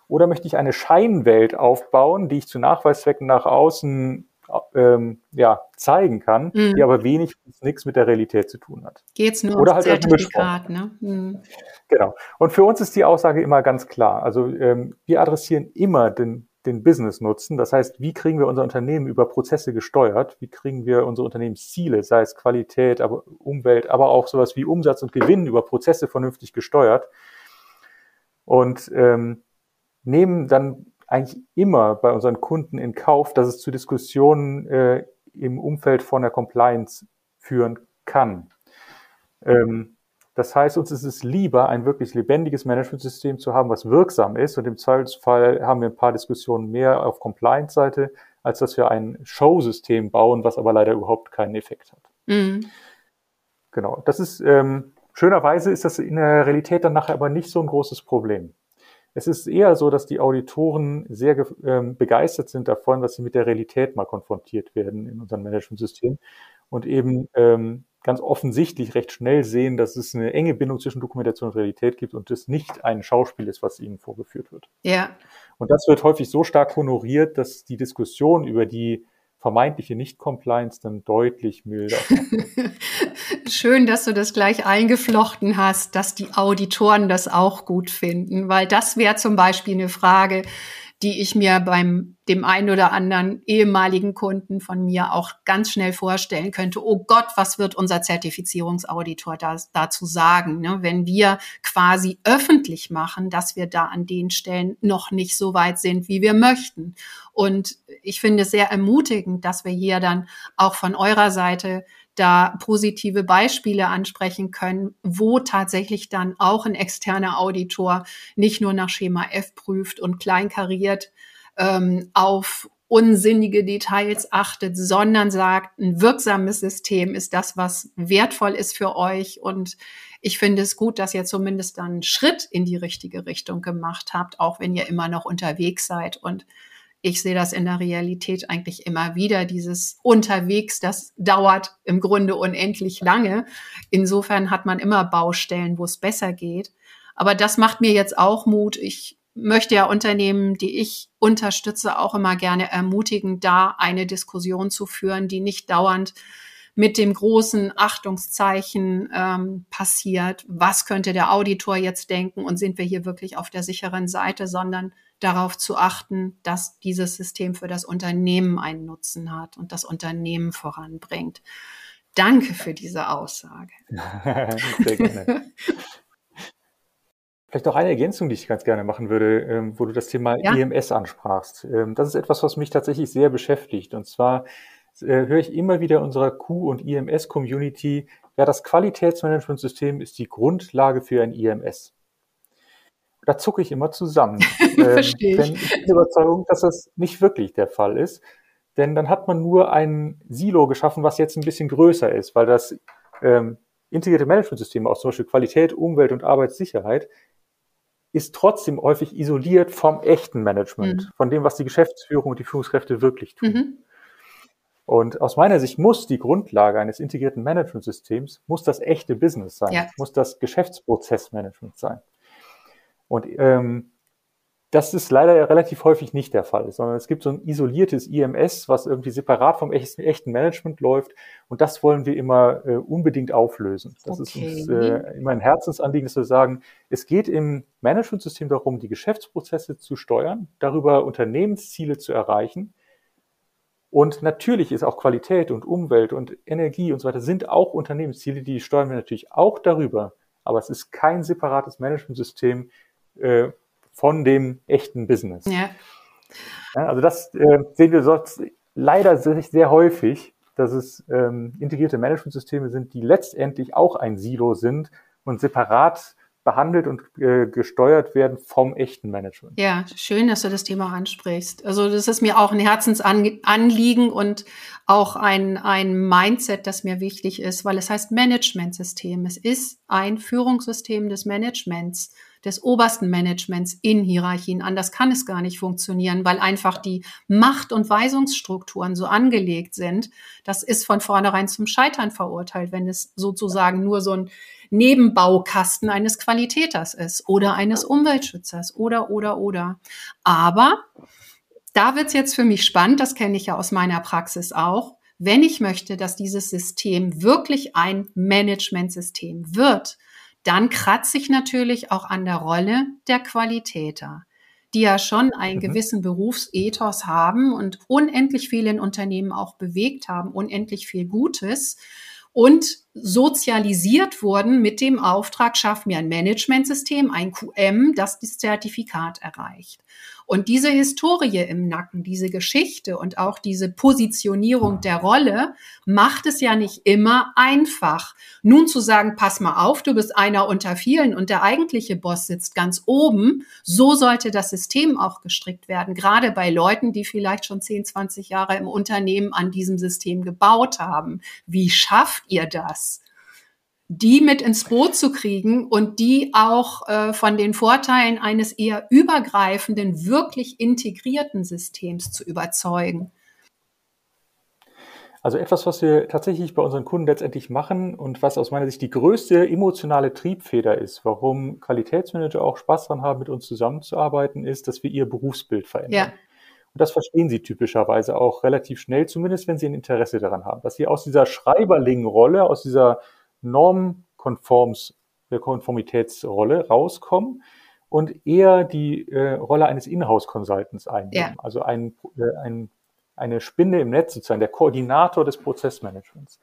oder möchte ich eine Scheinwelt aufbauen, die ich zu Nachweiszwecken nach außen ähm, ja, zeigen kann, mhm. die aber wenig bis nichts mit der Realität zu tun hat. Geht's nur Oder halt Zertifikat, ne? Mhm. Genau. Und für uns ist die Aussage immer ganz klar. Also ähm, wir adressieren immer den, den Business-Nutzen. Das heißt, wie kriegen wir unser Unternehmen über Prozesse gesteuert? Wie kriegen wir unsere Unternehmensziele, sei es Qualität, aber Umwelt, aber auch sowas wie Umsatz und Gewinn über Prozesse vernünftig gesteuert? Und ähm, nehmen dann eigentlich immer bei unseren Kunden in Kauf, dass es zu Diskussionen äh, im Umfeld von der Compliance führen kann. Ähm, das heißt, uns ist es lieber, ein wirklich lebendiges Managementsystem zu haben, was wirksam ist. Und im Zweifelsfall haben wir ein paar Diskussionen mehr auf Compliance-Seite, als dass wir ein Show-System bauen, was aber leider überhaupt keinen Effekt hat. Mhm. Genau. Das ist, ähm, schönerweise ist das in der Realität dann nachher aber nicht so ein großes Problem. Es ist eher so, dass die Auditoren sehr ähm, begeistert sind davon, dass sie mit der Realität mal konfrontiert werden in unserem Management-System und eben ähm, ganz offensichtlich recht schnell sehen, dass es eine enge Bindung zwischen Dokumentation und Realität gibt und es nicht ein Schauspiel ist, was ihnen vorgeführt wird. Ja. Und das wird häufig so stark honoriert, dass die Diskussion über die vermeintliche Nicht-Compliance dann deutlich milder. [LAUGHS] Schön, dass du das gleich eingeflochten hast, dass die Auditoren das auch gut finden, weil das wäre zum Beispiel eine Frage, die ich mir beim dem einen oder anderen ehemaligen Kunden von mir auch ganz schnell vorstellen könnte. Oh Gott, was wird unser Zertifizierungsauditor da, dazu sagen, ne? wenn wir quasi öffentlich machen, dass wir da an den Stellen noch nicht so weit sind, wie wir möchten. Und ich finde es sehr ermutigend, dass wir hier dann auch von eurer Seite da positive Beispiele ansprechen können, wo tatsächlich dann auch ein externer Auditor nicht nur nach Schema F prüft und kleinkariert ähm, auf unsinnige Details achtet, sondern sagt, ein wirksames System ist das, was wertvoll ist für euch. Und ich finde es gut, dass ihr zumindest dann einen Schritt in die richtige Richtung gemacht habt, auch wenn ihr immer noch unterwegs seid und ich sehe das in der Realität eigentlich immer wieder, dieses unterwegs, das dauert im Grunde unendlich lange. Insofern hat man immer Baustellen, wo es besser geht. Aber das macht mir jetzt auch Mut. Ich möchte ja Unternehmen, die ich unterstütze, auch immer gerne ermutigen, da eine Diskussion zu führen, die nicht dauernd mit dem großen Achtungszeichen ähm, passiert. Was könnte der Auditor jetzt denken und sind wir hier wirklich auf der sicheren Seite, sondern darauf zu achten, dass dieses System für das Unternehmen einen Nutzen hat und das Unternehmen voranbringt. Danke für diese Aussage. [LAUGHS] Sehr gerne. Vielleicht auch eine Ergänzung, die ich ganz gerne machen würde, ähm, wo du das Thema ja. EMS ansprachst. Ähm, das ist etwas, was mich tatsächlich sehr beschäftigt. Und zwar äh, höre ich immer wieder unserer Q- und IMS-Community, ja, das Qualitätsmanagementsystem ist die Grundlage für ein IMS da zucke ich immer zusammen. Verstehe [LAUGHS] ähm, ich. bin Überzeugung, dass das nicht wirklich der Fall ist. Denn dann hat man nur ein Silo geschaffen, was jetzt ein bisschen größer ist, weil das ähm, integrierte Managementsystem aus zum Beispiel Qualität, Umwelt und Arbeitssicherheit ist trotzdem häufig isoliert vom echten Management, mhm. von dem, was die Geschäftsführung und die Führungskräfte wirklich tun. Mhm. Und aus meiner Sicht muss die Grundlage eines integrierten Managementsystems, muss das echte Business sein, ja. muss das Geschäftsprozessmanagement sein. Und ähm, das ist leider relativ häufig nicht der Fall, sondern es gibt so ein isoliertes IMS, was irgendwie separat vom echten Management läuft. Und das wollen wir immer äh, unbedingt auflösen. Das okay. ist uns äh, immer ein Herzensanliegen, dass wir sagen, es geht im Managementsystem darum, die Geschäftsprozesse zu steuern, darüber Unternehmensziele zu erreichen. Und natürlich ist auch Qualität und Umwelt und Energie und so weiter sind auch Unternehmensziele, die steuern wir natürlich auch darüber. Aber es ist kein separates Managementsystem, äh, von dem echten Business. Ja. ja also das äh, sehen wir sonst leider sehr, sehr häufig, dass es ähm, integrierte Managementsysteme sind, die letztendlich auch ein Silo sind und separat behandelt und äh, gesteuert werden vom echten Management. Ja, schön, dass du das Thema ansprichst. Also das ist mir auch ein Herzensanliegen und auch ein, ein Mindset, das mir wichtig ist, weil es heißt Managementsystem. Es ist ein Führungssystem des Managements des obersten Managements in Hierarchien. Anders kann es gar nicht funktionieren, weil einfach die Macht- und Weisungsstrukturen so angelegt sind. Das ist von vornherein zum Scheitern verurteilt, wenn es sozusagen nur so ein Nebenbaukasten eines Qualitäters ist oder eines Umweltschützers oder, oder, oder. Aber da wird's jetzt für mich spannend, das kenne ich ja aus meiner Praxis auch. Wenn ich möchte, dass dieses System wirklich ein Managementsystem wird, dann kratze ich natürlich auch an der Rolle der Qualitäter, die ja schon einen mhm. gewissen Berufsethos haben und unendlich viel in Unternehmen auch bewegt haben, unendlich viel Gutes und sozialisiert wurden mit dem Auftrag, schaff mir ein Managementsystem, ein QM, das das Zertifikat erreicht. Und diese Historie im Nacken, diese Geschichte und auch diese Positionierung der Rolle macht es ja nicht immer einfach. Nun zu sagen, pass mal auf, du bist einer unter vielen und der eigentliche Boss sitzt ganz oben, so sollte das System auch gestrickt werden, gerade bei Leuten, die vielleicht schon 10, 20 Jahre im Unternehmen an diesem System gebaut haben. Wie schafft ihr das? Die mit ins Boot zu kriegen und die auch äh, von den Vorteilen eines eher übergreifenden, wirklich integrierten Systems zu überzeugen. Also etwas, was wir tatsächlich bei unseren Kunden letztendlich machen und was aus meiner Sicht die größte emotionale Triebfeder ist, warum Qualitätsmanager auch Spaß daran haben, mit uns zusammenzuarbeiten, ist, dass wir ihr Berufsbild verändern. Ja. Und das verstehen sie typischerweise auch relativ schnell, zumindest wenn sie ein Interesse daran haben, dass sie aus dieser Schreiberling-Rolle, aus dieser normkonforms Konformitätsrolle rauskommen und eher die äh, Rolle eines Inhouse-Consultants einnehmen. Ja. Also ein, äh, ein, eine Spinne im Netz sozusagen, der Koordinator des Prozessmanagements.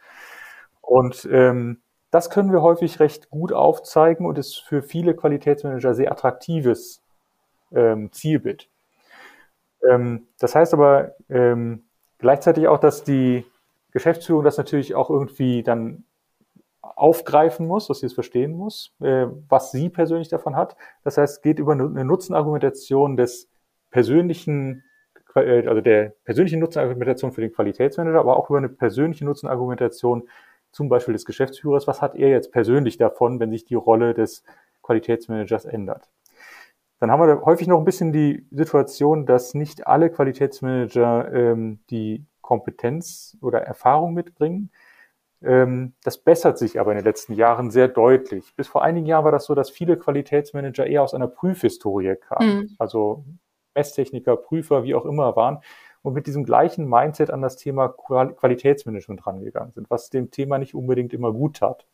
Und ähm, das können wir häufig recht gut aufzeigen und ist für viele Qualitätsmanager sehr attraktives ähm, Zielbild. Ähm, das heißt aber ähm, gleichzeitig auch, dass die Geschäftsführung das natürlich auch irgendwie dann aufgreifen muss, dass sie es verstehen muss, äh, was sie persönlich davon hat. Das heißt, es geht über eine Nutzenargumentation des persönlichen, äh, also der persönlichen Nutzenargumentation für den Qualitätsmanager, aber auch über eine persönliche Nutzenargumentation zum Beispiel des Geschäftsführers. Was hat er jetzt persönlich davon, wenn sich die Rolle des Qualitätsmanagers ändert? Dann haben wir häufig noch ein bisschen die Situation, dass nicht alle Qualitätsmanager ähm, die Kompetenz oder Erfahrung mitbringen. Ähm, das bessert sich aber in den letzten Jahren sehr deutlich. Bis vor einigen Jahren war das so, dass viele Qualitätsmanager eher aus einer Prüfhistorie kamen. Mhm. Also Messtechniker, Prüfer, wie auch immer waren und mit diesem gleichen Mindset an das Thema Qualitätsmanagement rangegangen sind, was dem Thema nicht unbedingt immer gut tat.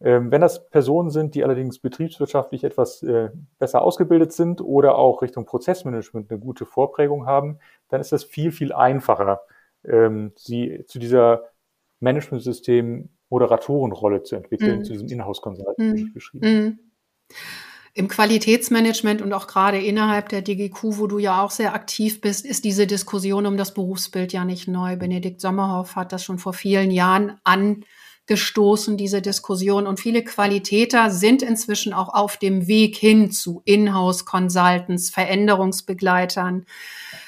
Ähm, wenn das Personen sind, die allerdings betriebswirtschaftlich etwas äh, besser ausgebildet sind oder auch Richtung Prozessmanagement eine gute Vorprägung haben, dann ist das viel, viel einfacher, ähm, sie zu dieser Managementsystem Moderatorenrolle zu entwickeln, mhm. zu diesem Inhouse-Consulting, mhm. ich beschrieben. Mhm. Im Qualitätsmanagement und auch gerade innerhalb der DGQ, wo du ja auch sehr aktiv bist, ist diese Diskussion um das Berufsbild ja nicht neu. Benedikt Sommerhoff hat das schon vor vielen Jahren angestoßen, diese Diskussion. Und viele Qualitäter sind inzwischen auch auf dem Weg hin zu Inhouse-Consultants, Veränderungsbegleitern.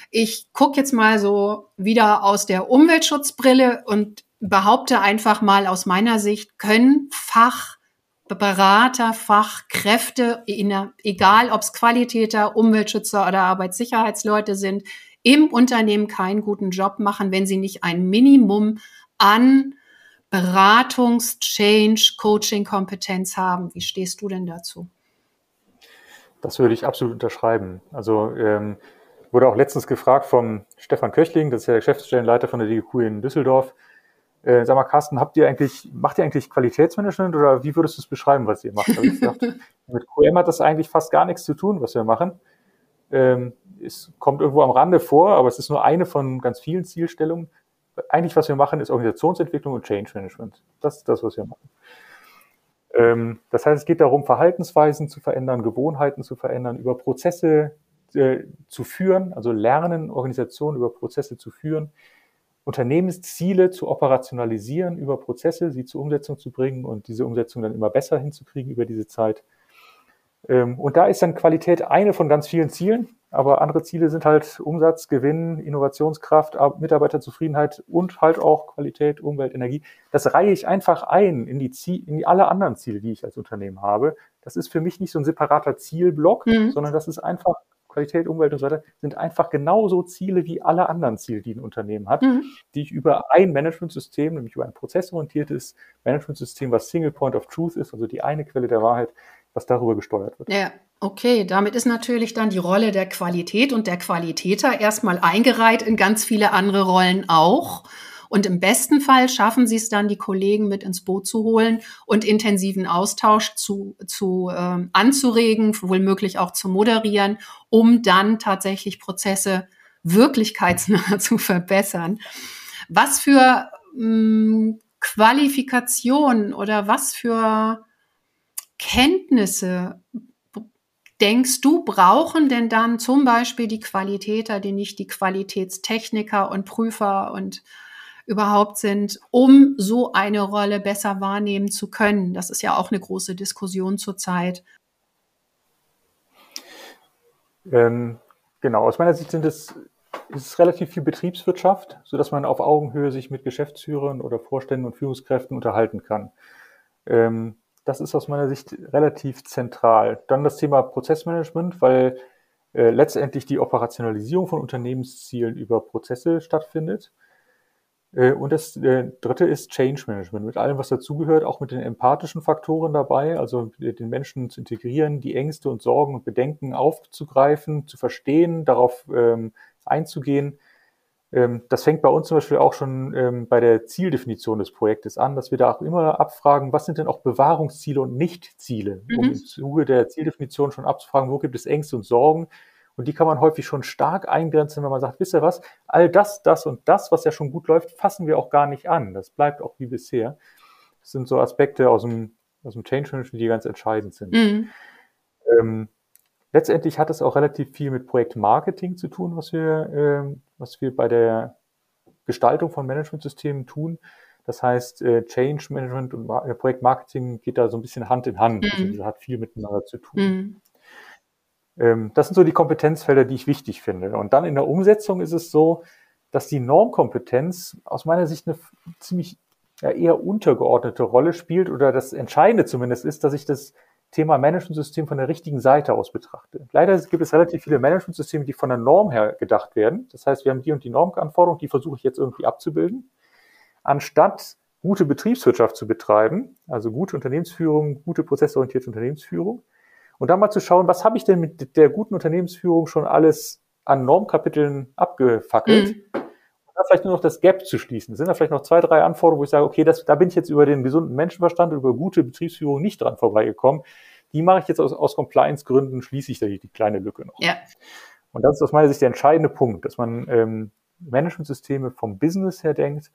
Ich gucke jetzt mal so wieder aus der Umweltschutzbrille und behaupte einfach mal aus meiner Sicht, können Fachberater, Fachkräfte, egal ob es Qualitäter, Umweltschützer oder Arbeitssicherheitsleute sind, im Unternehmen keinen guten Job machen, wenn sie nicht ein Minimum an Beratungs-, Change-, Coaching-Kompetenz haben. Wie stehst du denn dazu? Das würde ich absolut unterschreiben. Also ähm, wurde auch letztens gefragt vom Stefan Köchling, das ist ja der Geschäftsstellenleiter von der DGQ in Düsseldorf, äh, sag mal, Carsten, habt ihr eigentlich, macht ihr eigentlich Qualitätsmanagement oder wie würdest du es beschreiben, was ihr macht? ich gesagt, [LAUGHS] mit QM hat das eigentlich fast gar nichts zu tun, was wir machen. Ähm, es kommt irgendwo am Rande vor, aber es ist nur eine von ganz vielen Zielstellungen. Eigentlich, was wir machen, ist Organisationsentwicklung und Change Management. Das ist das, was wir machen. Ähm, das heißt, es geht darum, Verhaltensweisen zu verändern, Gewohnheiten zu verändern, über Prozesse äh, zu führen, also lernen, Organisationen über Prozesse zu führen, Unternehmensziele zu operationalisieren über Prozesse, sie zur Umsetzung zu bringen und diese Umsetzung dann immer besser hinzukriegen über diese Zeit. Ähm, und da ist dann Qualität eine von ganz vielen Zielen, aber andere Ziele sind halt Umsatz, Gewinn, Innovationskraft, Mitarbeiterzufriedenheit und halt auch Qualität, Umwelt, Energie. Das reihe ich einfach ein in die, Ziel, in die alle anderen Ziele, die ich als Unternehmen habe. Das ist für mich nicht so ein separater Zielblock, mhm. sondern das ist einfach Qualität, Umwelt und so weiter, sind einfach genauso Ziele wie alle anderen Ziele, die ein Unternehmen hat, mhm. die ich über ein Managementsystem, nämlich über ein prozessorientiertes Managementsystem, was Single Point of Truth ist, also die eine Quelle der Wahrheit, was darüber gesteuert wird. Ja, okay. Damit ist natürlich dann die Rolle der Qualität und der Qualitäter erstmal eingereiht in ganz viele andere Rollen auch. Und im besten Fall schaffen sie es dann, die Kollegen mit ins Boot zu holen und intensiven Austausch zu, zu ähm, anzuregen, wohl auch zu moderieren, um dann tatsächlich Prozesse wirklichkeitsnah [LAUGHS] zu verbessern. Was für ähm, Qualifikationen oder was für Kenntnisse denkst du, brauchen denn dann zum Beispiel die Qualitäter, die nicht die Qualitätstechniker und Prüfer und überhaupt sind, um so eine Rolle besser wahrnehmen zu können. Das ist ja auch eine große Diskussion zurzeit. Ähm, genau, aus meiner Sicht sind es, ist es relativ viel Betriebswirtschaft, sodass man auf Augenhöhe sich mit Geschäftsführern oder Vorständen und Führungskräften unterhalten kann. Ähm, das ist aus meiner Sicht relativ zentral. Dann das Thema Prozessmanagement, weil äh, letztendlich die Operationalisierung von Unternehmenszielen über Prozesse stattfindet. Äh, und das äh, dritte ist Change Management, mit allem, was dazugehört, auch mit den empathischen Faktoren dabei, also den Menschen zu integrieren, die Ängste und Sorgen und Bedenken aufzugreifen, zu verstehen, darauf ähm, einzugehen. Ähm, das fängt bei uns zum Beispiel auch schon ähm, bei der Zieldefinition des Projektes an, dass wir da auch immer abfragen, was sind denn auch Bewahrungsziele und Nichtziele, mhm. um im Zuge der Zieldefinition schon abzufragen, wo gibt es Ängste und Sorgen, und die kann man häufig schon stark eingrenzen, wenn man sagt, wisst ihr was, all das, das und das, was ja schon gut läuft, fassen wir auch gar nicht an. Das bleibt auch wie bisher. Das sind so Aspekte aus dem, aus dem Change Management, die ganz entscheidend sind. Mhm. Ähm, letztendlich hat es auch relativ viel mit Projektmarketing zu tun, was wir, ähm, was wir bei der Gestaltung von Managementsystemen tun. Das heißt, äh, Change Management und Ma äh, Projektmarketing geht da so ein bisschen Hand in Hand. Also mhm. Also das hat viel miteinander zu tun. Mhm. Ähm, das sind so die Kompetenzfelder, die ich wichtig finde. Und dann in der Umsetzung ist es so, dass die Normkompetenz aus meiner Sicht eine ziemlich ja, eher untergeordnete Rolle spielt oder das Entscheidende zumindest ist, dass ich das Thema Managementsystem von der richtigen Seite aus betrachte. Leider gibt es relativ viele Managementsysteme, die von der Norm her gedacht werden. Das heißt, wir haben die und die Normanforderungen, die versuche ich jetzt irgendwie abzubilden. Anstatt gute Betriebswirtschaft zu betreiben, also gute Unternehmensführung, gute prozessorientierte Unternehmensführung, und dann mal zu schauen, was habe ich denn mit der guten Unternehmensführung schon alles an Normkapiteln abgefackelt. Mhm. Und da vielleicht nur noch das Gap zu schließen. Sind da vielleicht noch zwei, drei Anforderungen, wo ich sage, okay, das, da bin ich jetzt über den gesunden Menschenverstand und über gute Betriebsführung nicht dran vorbeigekommen. Die mache ich jetzt aus, aus Compliance-Gründen, schließe ich da die, die kleine Lücke noch. Ja. Und das ist aus meiner Sicht der entscheidende Punkt, dass man ähm, Managementsysteme vom Business her denkt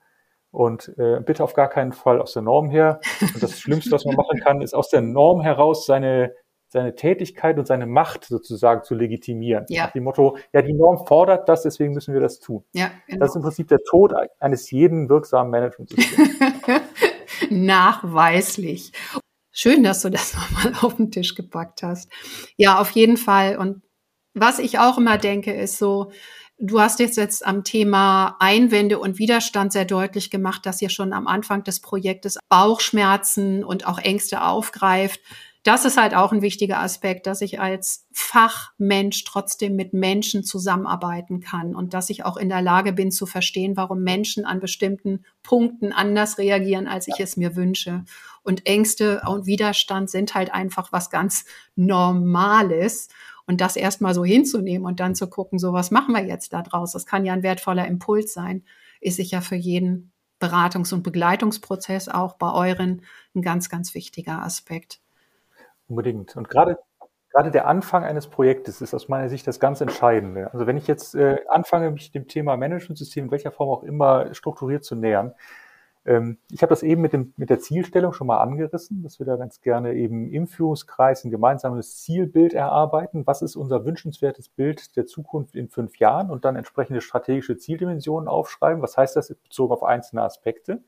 und äh, bitte auf gar keinen Fall aus der Norm her. Und das Schlimmste, was man machen kann, ist aus der Norm heraus seine seine Tätigkeit und seine Macht sozusagen zu legitimieren. Ja. Nach dem Motto, ja, die Norm fordert das, deswegen müssen wir das tun. Ja, genau. Das ist im Prinzip der Tod eines jeden wirksamen Managementsystems. [LAUGHS] Nachweislich. Schön, dass du das nochmal auf den Tisch gepackt hast. Ja, auf jeden Fall. Und was ich auch immer denke, ist so, du hast jetzt jetzt am Thema Einwände und Widerstand sehr deutlich gemacht, dass ihr schon am Anfang des Projektes Bauchschmerzen und auch Ängste aufgreift das ist halt auch ein wichtiger Aspekt, dass ich als Fachmensch trotzdem mit Menschen zusammenarbeiten kann und dass ich auch in der Lage bin zu verstehen, warum Menschen an bestimmten Punkten anders reagieren, als ich es mir wünsche. Und Ängste und Widerstand sind halt einfach was ganz Normales. Und das erstmal so hinzunehmen und dann zu gucken, so was machen wir jetzt da draus? Das kann ja ein wertvoller Impuls sein, ist sicher für jeden Beratungs- und Begleitungsprozess auch bei euren ein ganz, ganz wichtiger Aspekt. Unbedingt. Und gerade gerade der Anfang eines Projektes ist aus meiner Sicht das ganz Entscheidende. Also wenn ich jetzt äh, anfange, mich dem Thema Managementsystem in welcher Form auch immer strukturiert zu nähern, Ähm, ich habe das eben mit, dem, mit der Zielstellung schon mal angerissen, dass wir da ganz gerne eben im Führungskreis ein gemeinsames Zielbild erarbeiten. Was ist unser wünschenswertes Bild der Zukunft in fünf Jahren und dann entsprechende strategische Zieldimensionen aufschreiben? Was heißt das bezogen auf einzelne Aspekte?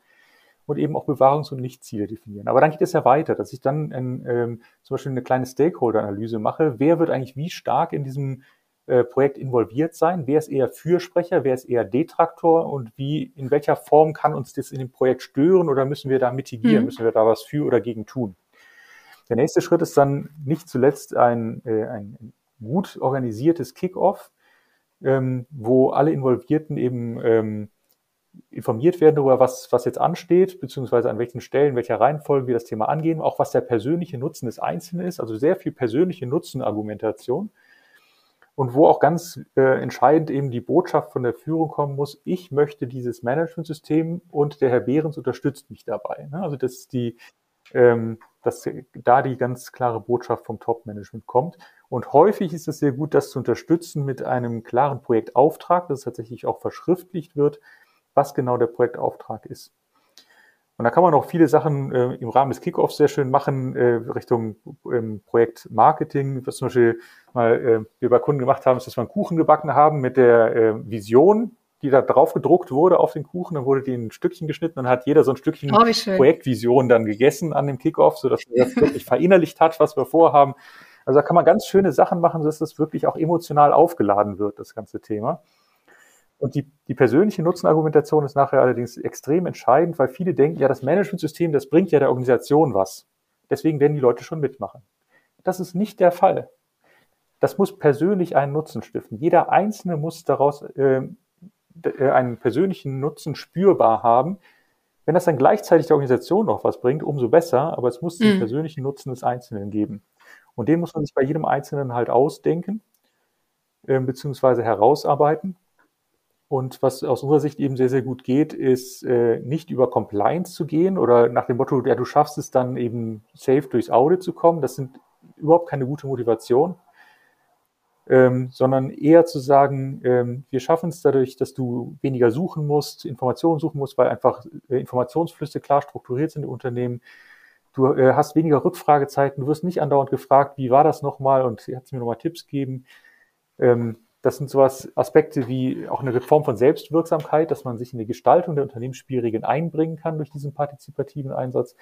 Und eben auch Bewahrungs- und Nichtziele definieren. Aber dann geht es ja weiter, dass ich dann ein, ähm, zum Beispiel eine kleine Stakeholder-Analyse mache. Wer wird eigentlich wie stark in diesem äh, Projekt involviert sein? Wer ist eher Fürsprecher? Wer ist eher Detraktor? Und wie, in welcher Form kann uns das in dem Projekt stören oder müssen wir da mitigieren? Mhm. Müssen wir da was für oder gegen tun? Der nächste Schritt ist dann nicht zuletzt ein, äh, ein gut organisiertes Kickoff, ähm, wo alle Involvierten eben ähm, informiert werden darüber, was, was jetzt ansteht, beziehungsweise an welchen Stellen, welcher Reihenfolge wir das Thema angehen, auch was der persönliche Nutzen des Einzelnen ist, also sehr viel persönliche Nutzenargumentation und wo auch ganz äh, entscheidend eben die Botschaft von der Führung kommen muss, ich möchte dieses Managementsystem und der Herr Behrens unterstützt mich dabei. Ne? Also das ist die, ähm, dass da die ganz klare Botschaft vom Top-Management kommt. Und häufig ist es sehr gut, das zu unterstützen mit einem klaren Projektauftrag, dass es tatsächlich auch verschriftlicht wird, was genau der Projektauftrag ist. Und da kann man auch viele Sachen äh, im Rahmen des Kickoffs sehr schön machen, äh, Richtung ähm, Projekt Marketing. Was zum Beispiel mal äh, wir bei Kunden gemacht haben, ist, dass wir einen Kuchen gebacken haben mit der äh, Vision, die da drauf gedruckt wurde auf den Kuchen. Dann wurde die in ein Stückchen geschnitten und hat jeder so ein Stückchen oh, Projektvision dann gegessen an dem Kickoff, sodass er das [LAUGHS] wirklich verinnerlicht hat, was wir vorhaben. Also da kann man ganz schöne Sachen machen, sodass das wirklich auch emotional aufgeladen wird, das ganze Thema. Und die, die persönliche Nutzenargumentation ist nachher allerdings extrem entscheidend, weil viele denken, ja, das Managementsystem, das bringt ja der Organisation was. Deswegen werden die Leute schon mitmachen. Das ist nicht der Fall. Das muss persönlich einen Nutzen stiften. Jeder Einzelne muss daraus äh, äh einen persönlichen Nutzen spürbar haben. Wenn das dann gleichzeitig der Organisation noch was bringt, umso besser, aber es muss den mhm. persönlichen Nutzen des Einzelnen geben. Und den muss man sich bei jedem Einzelnen halt ausdenken, äh, beziehungsweise herausarbeiten. Und was aus unserer Sicht eben sehr, sehr gut geht, ist äh, nicht über Compliance zu gehen oder nach dem Motto, ja, du schaffst es dann eben safe durchs Audit zu kommen. Das sind überhaupt keine gute Motivation, ähm, sondern eher zu sagen, ähm, wir schaffen es dadurch, dass du weniger suchen musst, Informationen suchen musst, weil einfach äh, Informationsflüsse klar strukturiert sind im Unternehmen. Du äh, hast weniger Rückfragezeiten, du wirst nicht andauernd gefragt, wie war das nochmal und hat mir nochmal Tipps geben. Ähm, das sind sowas Aspekte wie auch eine Form von Selbstwirksamkeit, dass man sich in die Gestaltung der Unternehmensspielregeln einbringen kann durch diesen partizipativen Einsatz.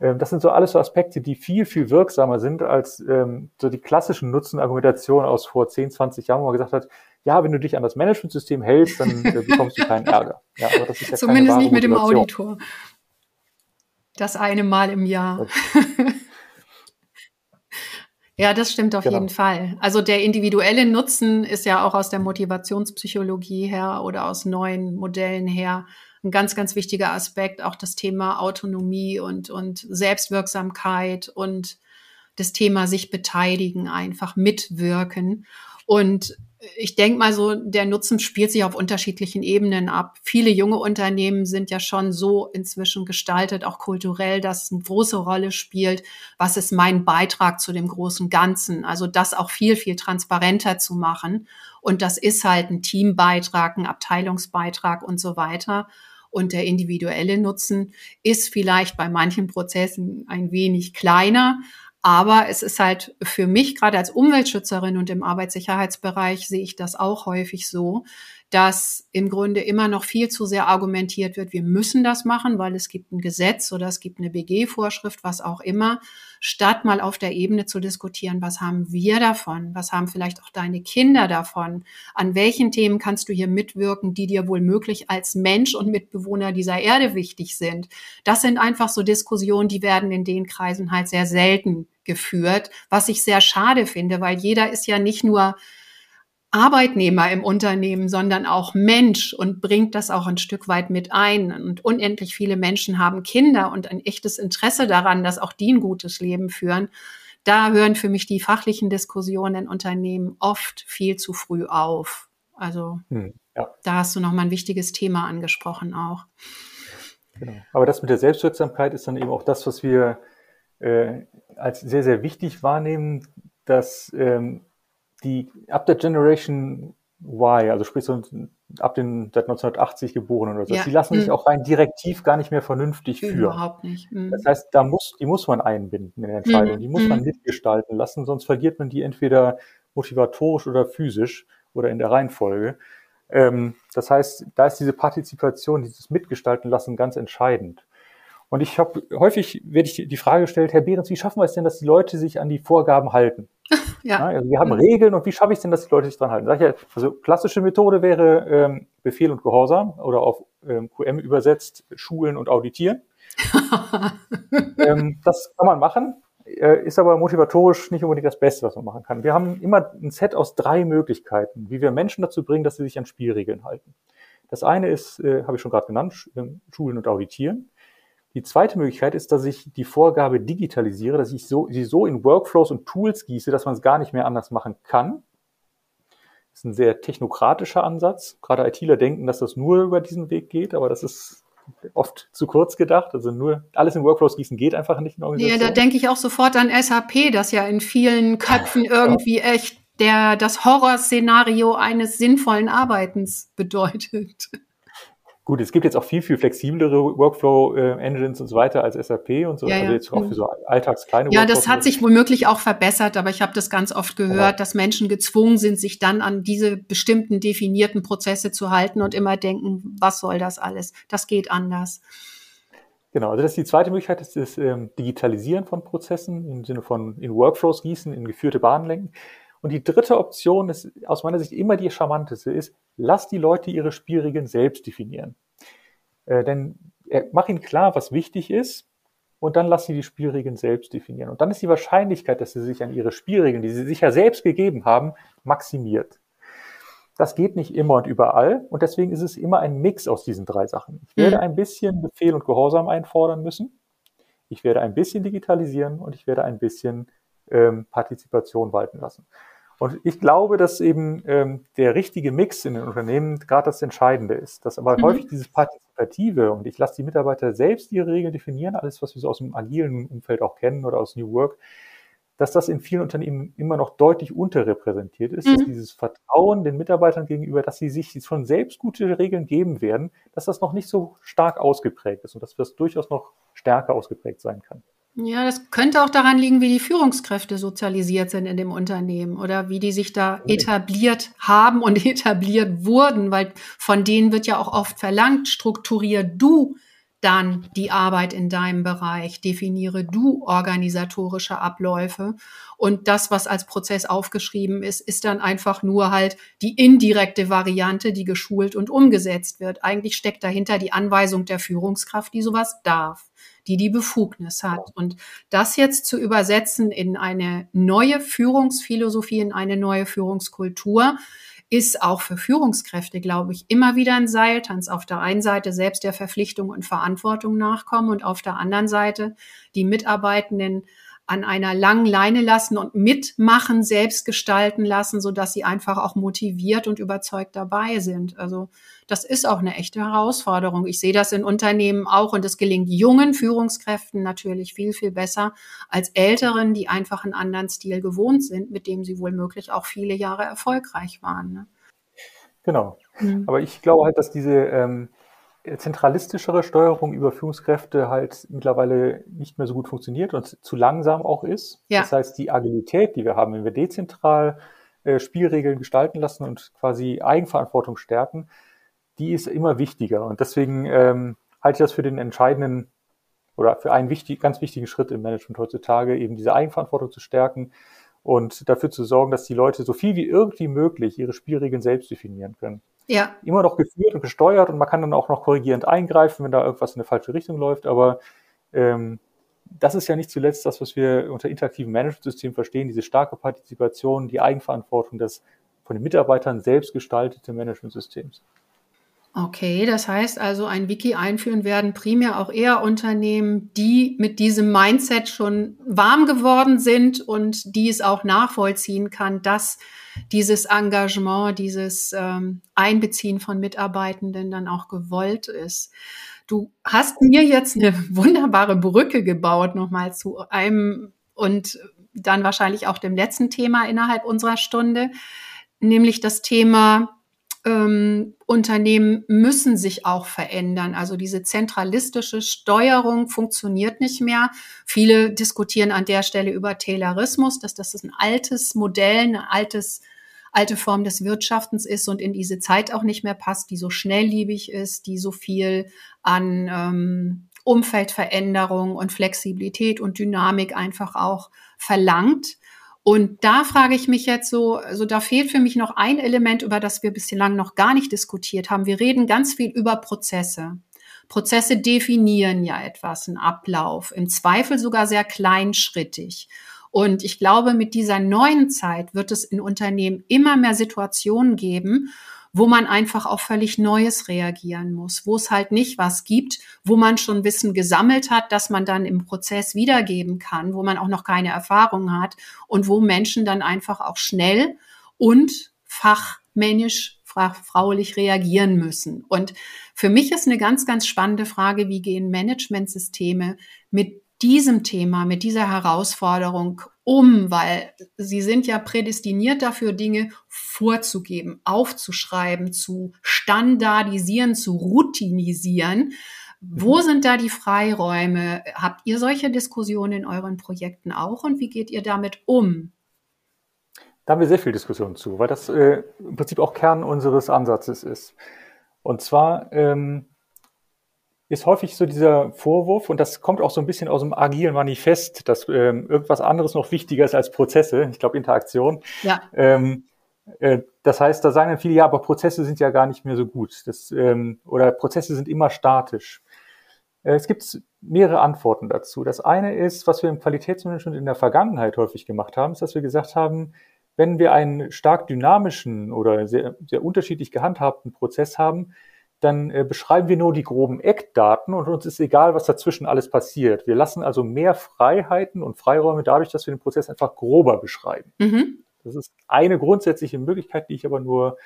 Ähm, das sind so alles so Aspekte, die viel, viel wirksamer sind als ähm, so die klassischen Nutzenargumentationen aus vor 10, 20 Jahren, wo man gesagt hat, ja, wenn du dich an das Managementsystem hältst, dann äh, bekommst du keinen [LAUGHS] Ärger. Ja, aber das ist ja Zumindest nicht mit dem Auditor. Das eine Mal im Jahr. [LAUGHS] Ja, das stimmt auf genau. jeden Fall. Also der individuelle Nutzen ist ja auch aus der Motivationspsychologie her oder aus neuen Modellen her ein ganz, ganz wichtiger Aspekt. Auch das Thema Autonomie und, und Selbstwirksamkeit und das Thema sich beteiligen, einfach mitwirken. Und ich denke mal so, der Nutzen spielt sich auf unterschiedlichen Ebenen ab. Viele junge Unternehmen sind ja schon so inzwischen gestaltet, auch kulturell, dass eine große Rolle spielt. Was ist mein Beitrag zu dem großen Ganzen? Also das auch viel, viel transparenter zu machen. Und das ist halt ein Teambeitrag, ein Abteilungsbeitrag und so weiter. Und der individuelle Nutzen ist vielleicht bei manchen Prozessen ein wenig kleiner, aber es ist halt für mich, gerade als Umweltschützerin und im Arbeitssicherheitsbereich, sehe ich das auch häufig so, dass im Grunde immer noch viel zu sehr argumentiert wird, wir müssen das machen, weil es gibt ein Gesetz oder es gibt eine BG-Vorschrift, was auch immer, statt mal auf der Ebene zu diskutieren, was haben wir davon, was haben vielleicht auch deine Kinder davon, an welchen Themen kannst du hier mitwirken, die dir wohl möglich als Mensch und Mitbewohner dieser Erde wichtig sind. Das sind einfach so Diskussionen, die werden in den Kreisen halt sehr selten geführt, was ich sehr schade finde, weil jeder ist ja nicht nur Arbeitnehmer im Unternehmen, sondern auch Mensch und bringt das auch ein Stück weit mit ein. Und unendlich viele Menschen haben Kinder und ein echtes Interesse daran, dass auch die ein gutes Leben führen. Da hören für mich die fachlichen Diskussionen in Unternehmen oft viel zu früh auf. Also hm, ja. da hast du noch mal ein wichtiges Thema angesprochen auch. Genau. Aber das mit der Selbstwirksamkeit ist dann eben auch das, was wir äh, als sehr, sehr wichtig wahrnehmen, dass ähm, die ab der Generation Y, also sprich so ab den seit 1980 geboren oder so. Ja. Die lassen sich Mhm. auch rein direktiv gar nicht mehr vernünftig führen. Überhaupt nicht. Mhm. Das heißt, da muss, die muss man einbinden in der Entscheidung, Mhm. die muss man Mhm. mitgestalten lassen, sonst verliert man die entweder motivatorisch oder physisch oder in der Reihenfolge. Ähm, das heißt, da ist diese Partizipation, dieses Mitgestalten lassen ganz entscheidend. Und ich habe häufig werde ich die Frage gestellt, Herr Behrens, wie schaffen wir es denn, dass die Leute sich an die Vorgaben halten? [LAUGHS] Ja. Ja, also wir haben Mhm. Regeln und wie schaffe ich es denn, dass die Leute sich dran halten? Sag ich ja, also klassische Methode wäre ähm, Befehl und Gehorsam oder auf ähm, QM übersetzt Schulen und Auditieren. [LAUGHS] ähm, das kann man machen, äh, ist aber motivatorisch nicht unbedingt das Beste, was man machen kann. Wir haben immer ein Set aus drei Möglichkeiten, wie wir Menschen dazu bringen, dass sie sich an Spielregeln halten. Das eine ist, äh, habe ich schon gerade genannt, Sch- ähm, Schulen und Auditieren. Die zweite Möglichkeit ist, dass ich die Vorgabe digitalisiere, dass ich so, sie so in Workflows und Tools gieße, dass man es gar nicht mehr anders machen kann. Das ist ein sehr technokratischer Ansatz. Gerade ITler denken, dass das nur über diesen Weg geht, aber das ist oft zu kurz gedacht. Also nur alles in Workflows gießen geht einfach nicht in Ja, Organisationen. da denke ich auch sofort an SAP, das ja in vielen Köpfen irgendwie echt der, das Horrorszenario eines sinnvollen Arbeitens bedeutet. Gut, es gibt jetzt auch viel, viel flexiblere Workflow-Engines und so weiter als SAP und so. Ja, also ja. jetzt auch für so alltagskleine Ja, Workflows. das hat sich womöglich auch verbessert, aber ich habe das ganz oft gehört, Ja. dass Menschen gezwungen sind, sich dann an diese bestimmten definierten Prozesse zu halten und immer denken, was soll das alles? Das geht anders. Genau, also das ist die zweite Möglichkeit, das ist ähm, Digitalisieren von Prozessen im Sinne von in Workflows gießen, in geführte Bahnen lenken. Und die dritte Option ist aus meiner Sicht immer die charmanteste, ist, lass die Leute ihre Spielregeln selbst definieren. Äh, denn äh, mach ihnen klar, was wichtig ist, und dann lass sie die Spielregeln selbst definieren. Und dann ist die Wahrscheinlichkeit, dass sie sich an ihre Spielregeln, die sie sich ja selbst gegeben haben, maximiert. Das geht nicht immer und überall und deswegen ist es immer ein Mix aus diesen drei Sachen. Ich werde Mhm. ein bisschen Befehl und Gehorsam einfordern müssen. Ich werde ein bisschen digitalisieren und ich werde ein bisschen ähm, Partizipation walten lassen. Und ich glaube, dass eben ähm, der richtige Mix in den Unternehmen gerade das Entscheidende ist. Dass aber Mhm. häufig dieses Partizipative und ich lasse die Mitarbeiter selbst ihre Regeln definieren, alles, was wir so aus dem agilen Umfeld auch kennen oder aus New Work, dass das in vielen Unternehmen immer noch deutlich unterrepräsentiert ist, dass Mhm. dieses Vertrauen den Mitarbeitern gegenüber, dass sie sich schon selbst gute Regeln geben werden, dass das noch nicht so stark ausgeprägt ist und dass das durchaus noch stärker ausgeprägt sein kann. Ja, das könnte auch daran liegen, wie die Führungskräfte sozialisiert sind in dem Unternehmen oder wie die sich da etabliert haben und [LAUGHS] etabliert wurden, weil von denen wird ja auch oft verlangt, strukturier du dann die Arbeit in deinem Bereich, definiere du organisatorische Abläufe und das, was als Prozess aufgeschrieben ist, ist dann einfach nur halt die indirekte Variante, die geschult und umgesetzt wird. Eigentlich steckt dahinter die Anweisung der Führungskraft, die sowas darf die die Befugnis hat. Und das jetzt zu übersetzen in eine neue Führungsphilosophie, in eine neue Führungskultur, ist auch für Führungskräfte, glaube ich, immer wieder ein Seiltanz. Auf der einen Seite selbst der Verpflichtung und Verantwortung nachkommen und auf der anderen Seite die Mitarbeitenden an einer langen Leine lassen und mitmachen, selbst gestalten lassen, so dass sie einfach auch motiviert und überzeugt dabei sind. Also das ist auch eine echte Herausforderung. Ich sehe das in Unternehmen auch und es gelingt jungen Führungskräften natürlich viel, viel besser als älteren, die einfach einen anderen Stil gewohnt sind, mit dem sie wohl möglich auch viele Jahre erfolgreich waren. Ne? Genau. Mhm. Aber ich glaube halt, dass diese ähm, zentralistischere Steuerung über Führungskräfte halt mittlerweile nicht mehr so gut funktioniert und zu langsam auch ist. Ja. Das heißt, die Agilität, die wir haben, wenn wir dezentral äh, Spielregeln gestalten lassen und quasi Eigenverantwortung stärken, die ist immer wichtiger. Und deswegen ähm, halte ich das für den entscheidenden oder für einen wichtig, ganz wichtigen Schritt im Management heutzutage, eben diese Eigenverantwortung zu stärken und dafür zu sorgen, dass die Leute so viel wie irgendwie möglich ihre Spielregeln selbst definieren können Ja, immer noch geführt und gesteuert und man kann dann auch noch korrigierend eingreifen, wenn da irgendwas in eine falsche Richtung läuft. Aber ähm, das ist ja nicht zuletzt das, was wir unter interaktiven Managementsystemen verstehen, diese starke Partizipation, die Eigenverantwortung des von den Mitarbeitern selbst gestaltete Managementsystems. Okay, das heißt also, ein Wiki einführen werden primär auch eher Unternehmen, die mit diesem Mindset schon warm geworden sind und die es auch nachvollziehen kann, dass dieses Engagement, dieses ähm, Einbeziehen von Mitarbeitenden dann auch gewollt ist. Du hast mir jetzt eine [LAUGHS] wunderbare Brücke gebaut, nochmal zu einem und dann wahrscheinlich auch dem letzten Thema innerhalb unserer Stunde, nämlich das Thema ähm, Unternehmen müssen sich auch verändern. Also diese zentralistische Steuerung funktioniert nicht mehr. Viele diskutieren an der Stelle über Taylorismus, dass das ein altes Modell, eine altes, alte Form des Wirtschaftens ist und in diese Zeit auch nicht mehr passt, die so schnelllebig ist, die so viel an ähm, Umfeldveränderung und Flexibilität und Dynamik einfach auch verlangt. Und da frage ich mich jetzt so, also da fehlt für mich noch ein Element, über das wir bislang noch gar nicht diskutiert haben. Wir reden ganz viel über Prozesse. Prozesse definieren ja etwas, einen Ablauf, im Zweifel sogar sehr kleinschrittig. Und ich glaube, mit dieser neuen Zeit wird es in Unternehmen immer mehr Situationen geben, wo man einfach auf völlig Neues reagieren muss, wo es halt nicht was gibt, wo man schon Wissen gesammelt hat, dass man dann im Prozess wiedergeben kann, wo man auch noch keine Erfahrung hat und wo Menschen dann einfach auch schnell und fachmännisch fraulich reagieren müssen. Und für mich ist eine ganz, ganz spannende Frage, wie gehen Managementsysteme mit diesem Thema, mit dieser Herausforderung um, weil sie sind ja prädestiniert dafür, Dinge vorzugeben, aufzuschreiben, zu standardisieren, zu routinisieren. Wo mhm. sind da die Freiräume? Habt ihr solche Diskussionen in euren Projekten auch und wie geht ihr damit um? Da haben wir sehr viel Diskussion zu, weil das äh, im Prinzip auch Kern unseres Ansatzes ist. Und zwar ähm, ist häufig so dieser Vorwurf, und das kommt auch so ein bisschen aus dem agilen Manifest, dass ähm, irgendwas anderes noch wichtiger ist als Prozesse. Ich glaube, Interaktion. Ja. Ähm, äh, das heißt, da sagen dann viele, ja, aber Prozesse sind ja gar nicht mehr so gut. Das, ähm, oder Prozesse sind immer statisch. Äh, es gibt mehrere Antworten dazu. Das eine ist, was wir im Qualitätsmanagement in der Vergangenheit häufig gemacht haben, ist, dass wir gesagt haben, wenn wir einen stark dynamischen oder sehr, sehr unterschiedlich gehandhabten Prozess haben, dann äh, beschreiben wir nur die groben Eckdaten und uns ist egal, was dazwischen alles passiert. Wir lassen also mehr Freiheiten und Freiräume dadurch, dass wir den Prozess einfach grober beschreiben. Mhm. Das ist eine grundsätzliche Möglichkeit, die ich aber nur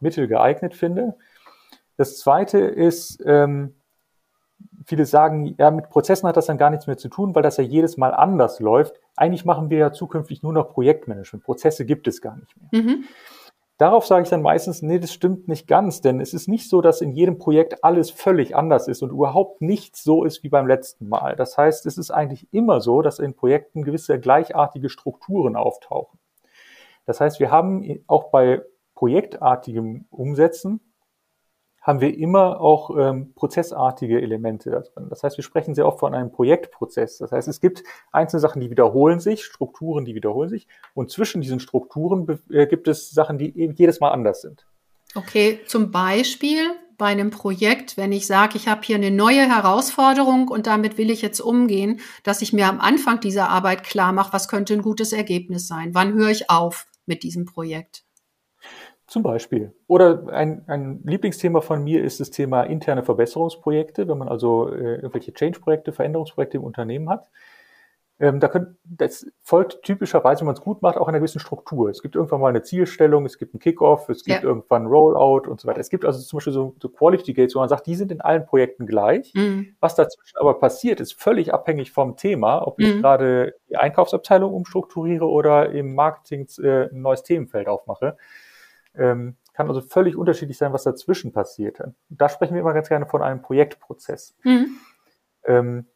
mittelgeeignet finde. Das zweite ist, ähm, viele sagen, ja, mit Prozessen hat das dann gar nichts mehr zu tun, weil das ja jedes Mal anders läuft. Eigentlich machen wir ja zukünftig nur noch Projektmanagement. Prozesse gibt es gar nicht mehr. Mhm. Darauf sage ich dann meistens, nee, das stimmt nicht ganz, denn es ist nicht so, dass in jedem Projekt alles völlig anders ist und überhaupt nichts so ist wie beim letzten Mal. Das heißt, es ist eigentlich immer so, dass in Projekten gewisse gleichartige Strukturen auftauchen. Das heißt, wir haben auch bei projektartigem Umsetzen haben wir immer auch ähm, prozessartige Elemente da drin. Das heißt, wir sprechen sehr oft von einem Projektprozess. Das heißt, es gibt einzelne Sachen, die wiederholen sich, Strukturen, die wiederholen sich. Und zwischen diesen Strukturen äh, gibt es Sachen, die jedes Mal anders sind. Okay, zum Beispiel bei einem Projekt, wenn ich sage, ich habe hier eine neue Herausforderung und damit will ich jetzt umgehen, dass ich mir am Anfang dieser Arbeit klar mache, was könnte ein gutes Ergebnis sein? Wann höre ich auf mit diesem Projekt? Zum Beispiel. Oder ein, ein Lieblingsthema von mir ist das Thema interne Verbesserungsprojekte, wenn man also äh, irgendwelche Change-Projekte, Veränderungsprojekte im Unternehmen hat. Ähm, da könnt, das folgt typischerweise, wenn man es gut macht, auch einer gewissen Struktur. Es gibt irgendwann mal eine Zielstellung, es gibt einen Kickoff, es gibt ja. irgendwann Rollout und so weiter. Es gibt also zum Beispiel so, so Quality Gates, wo man sagt, die sind in allen Projekten gleich. Mhm. Was dazwischen aber passiert, ist völlig abhängig vom Thema, ob ich mhm. gerade die Einkaufsabteilung umstrukturiere oder im Marketing äh, ein neues Themenfeld aufmache. Ähm, kann also völlig unterschiedlich sein, was dazwischen passiert. Da sprechen wir immer ganz gerne von einem Projektprozess. Mhm. Ähm,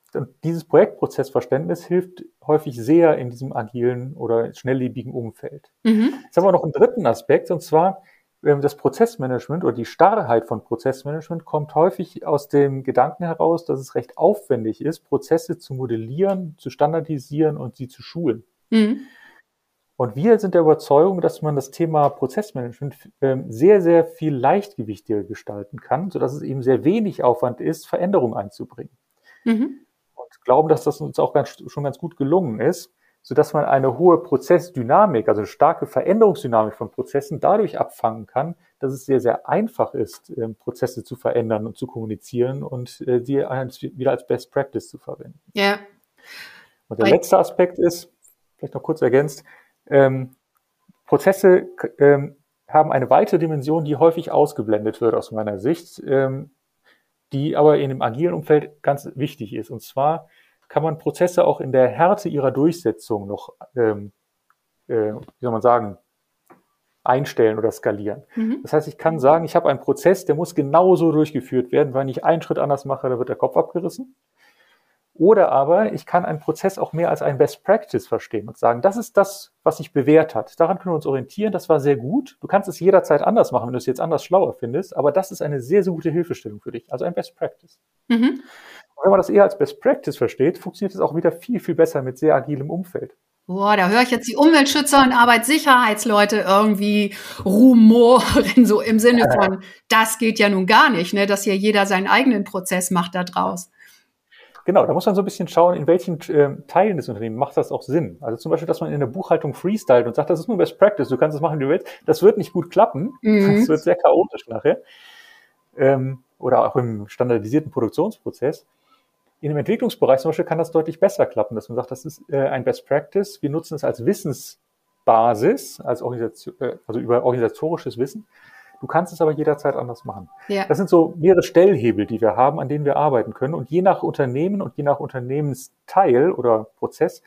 dieses Projektprozessverständnis hilft häufig sehr in diesem agilen oder schnelllebigen Umfeld. Mhm. Jetzt haben wir noch einen dritten Aspekt, und zwar ähm, das Prozessmanagement oder die Starrheit von Prozessmanagement kommt häufig aus dem Gedanken heraus, dass es recht aufwendig ist, Prozesse zu modellieren, zu standardisieren und sie zu schulen. Mhm. Und wir sind der Überzeugung, dass man das Thema Prozessmanagement ähm, sehr, sehr viel leichtgewichtiger gestalten kann, sodass es eben sehr wenig Aufwand ist, Veränderungen einzubringen. Mhm. Und glauben, dass das uns auch ganz, schon ganz gut gelungen ist, sodass man eine hohe Prozessdynamik, also eine starke Veränderungsdynamik von Prozessen dadurch abfangen kann, dass es sehr, sehr einfach ist, ähm, Prozesse zu verändern und zu kommunizieren und äh, sie wieder als Best Practice zu verwenden. Ja. Und der letzte Aspekt ist, vielleicht noch kurz ergänzt, ähm, Prozesse ähm, haben eine weitere Dimension, die häufig ausgeblendet wird aus meiner Sicht, ähm, die aber in dem agilen Umfeld ganz wichtig ist. Und zwar kann man Prozesse auch in der Härte ihrer Durchsetzung noch, ähm, äh, wie soll man sagen, einstellen oder skalieren. Mhm. Das heißt, ich kann sagen, ich habe einen Prozess, der muss genauso durchgeführt werden, weil ich einen Schritt anders mache, da wird der Kopf abgerissen. Oder aber ich kann einen Prozess auch mehr als ein Best Practice verstehen und sagen, das ist das, was sich bewährt hat. Daran können wir uns orientieren. Das war sehr gut. Du kannst es jederzeit anders machen, wenn du es jetzt anders schlauer findest. Aber das ist eine sehr, sehr gute Hilfestellung für dich. Also ein Best Practice. Mhm. Und wenn man das eher als Best Practice versteht, funktioniert es auch wieder viel, viel besser mit sehr agilem Umfeld. Boah, da höre ich jetzt die Umweltschützer und Arbeitssicherheitsleute irgendwie rumoren, so im Sinne von, das geht ja nun gar nicht, ne, dass hier jeder seinen eigenen Prozess macht da draus. Genau, da muss man so ein bisschen schauen, in welchen äh, Teilen des Unternehmens macht das auch Sinn. Also zum Beispiel, dass man in der Buchhaltung freestylt und sagt, das ist nur Best Practice, du kannst es machen, wie du willst. Das wird nicht gut klappen. Mhm. Das wird sehr chaotisch nachher. Ähm, oder auch im standardisierten Produktionsprozess. In dem Entwicklungsbereich zum Beispiel kann das deutlich besser klappen, dass man sagt, das ist äh, ein Best Practice. Wir nutzen es als Wissensbasis, als Organisation, äh, also über organisatorisches Wissen. Du kannst es aber jederzeit anders machen. Ja. Das sind so mehrere Stellhebel, die wir haben, an denen wir arbeiten können. Und je nach Unternehmen und je nach Unternehmensteil oder Prozess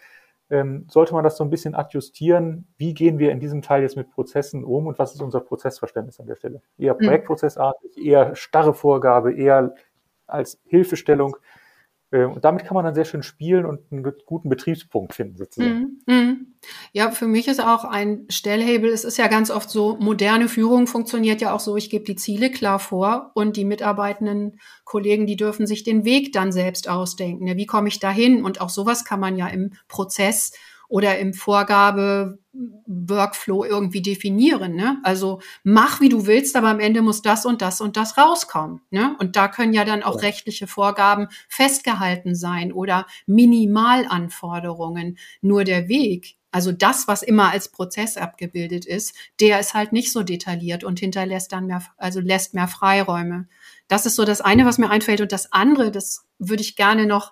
ähm, sollte man das so ein bisschen adjustieren. Wie gehen wir in diesem Teil jetzt mit Prozessen um und was ist unser Prozessverständnis an der Stelle? Eher mhm. projektprozessartig, eher starre Vorgabe, eher als Hilfestellung. Äh, und damit kann man dann sehr schön spielen und einen guten Betriebspunkt finden, sozusagen. Mm. Ja, für mich ist auch ein Stellhebel, es ist ja ganz oft so, moderne Führung funktioniert ja auch so, ich gebe die Ziele klar vor und die mitarbeitenden Kollegen, die dürfen sich den Weg dann selbst ausdenken. Wie komme ich dahin? Und auch sowas kann man ja im Prozess oder im Vorgabe-Workflow irgendwie definieren. Ne? Also mach, wie du willst, aber am Ende muss das und das und das rauskommen. Ne? Und da können ja dann auch ja. rechtliche Vorgaben festgehalten sein oder Minimalanforderungen. Nur der Weg, also das, was immer als Prozess abgebildet ist, der ist halt nicht so detailliert und hinterlässt dann mehr, also lässt mehr Freiräume. Das ist so das eine, was mir einfällt. Und das andere, das würde ich gerne noch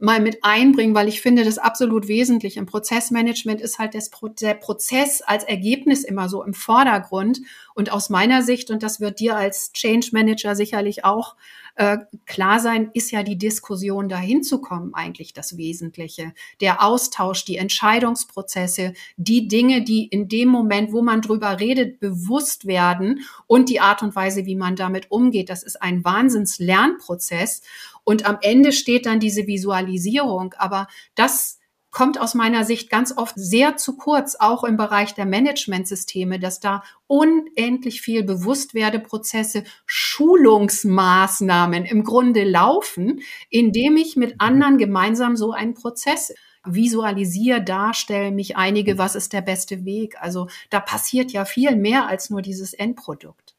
mal mit einbringen, weil ich finde das absolut wesentlich. Im Prozessmanagement ist halt das, der Prozess als Ergebnis immer so im Vordergrund. Und aus meiner Sicht, und das wird dir als Change Manager sicherlich auch äh, klar sein, ist ja die Diskussion dahin zu kommen eigentlich das Wesentliche. Der Austausch, die Entscheidungsprozesse, die Dinge, die in dem Moment, wo man drüber redet, bewusst werden und die Art und Weise, wie man damit umgeht. Das ist ein Wahnsinns-Lernprozess. Und am Ende steht dann diese Visualisierung. Aber das kommt aus meiner Sicht ganz oft sehr zu kurz, auch im Bereich der Managementsysteme, dass da unendlich viel Bewusstwerdeprozesse, Schulungsmaßnahmen im Grunde laufen, indem ich mit anderen gemeinsam so einen Prozess visualisiere, darstelle, mich einige, was ist der beste Weg. Also da passiert ja viel mehr als nur dieses Endprodukt.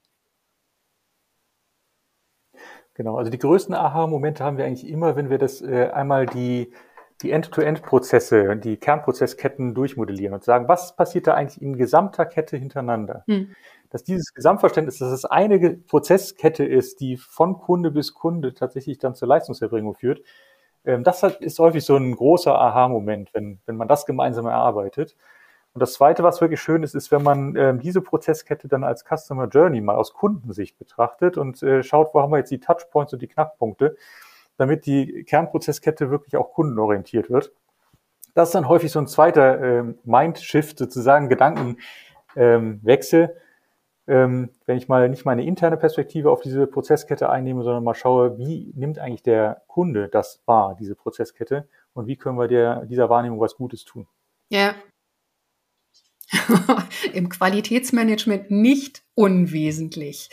Genau, also die größten Aha-Momente haben wir eigentlich immer, wenn wir das äh, einmal die, die End-to-End-Prozesse, die Kernprozessketten durchmodellieren und sagen, was passiert da eigentlich in gesamter Kette hintereinander? Hm. Dass dieses Gesamtverständnis, dass es eine Prozesskette ist, die von Kunde bis Kunde tatsächlich dann zur Leistungserbringung führt, ähm, das ist häufig so ein großer Aha-Moment, wenn, wenn man das gemeinsam erarbeitet. Und das Zweite, was wirklich schön ist, ist, wenn man ähm, diese Prozesskette dann als Customer Journey mal aus Kundensicht betrachtet und äh, schaut, wo haben wir jetzt die Touchpoints und die Knackpunkte, damit die Kernprozesskette wirklich auch kundenorientiert wird. Das ist dann häufig so ein zweiter ähm, Mindshift, sozusagen Gedankenwechsel, ähm, wenn ich mal nicht meine interne Perspektive auf diese Prozesskette einnehme, sondern mal schaue, wie nimmt eigentlich der Kunde das wahr, diese Prozesskette, und wie können wir der, dieser Wahrnehmung was Gutes tun. Ja, [LAUGHS] im Qualitätsmanagement nicht unwesentlich.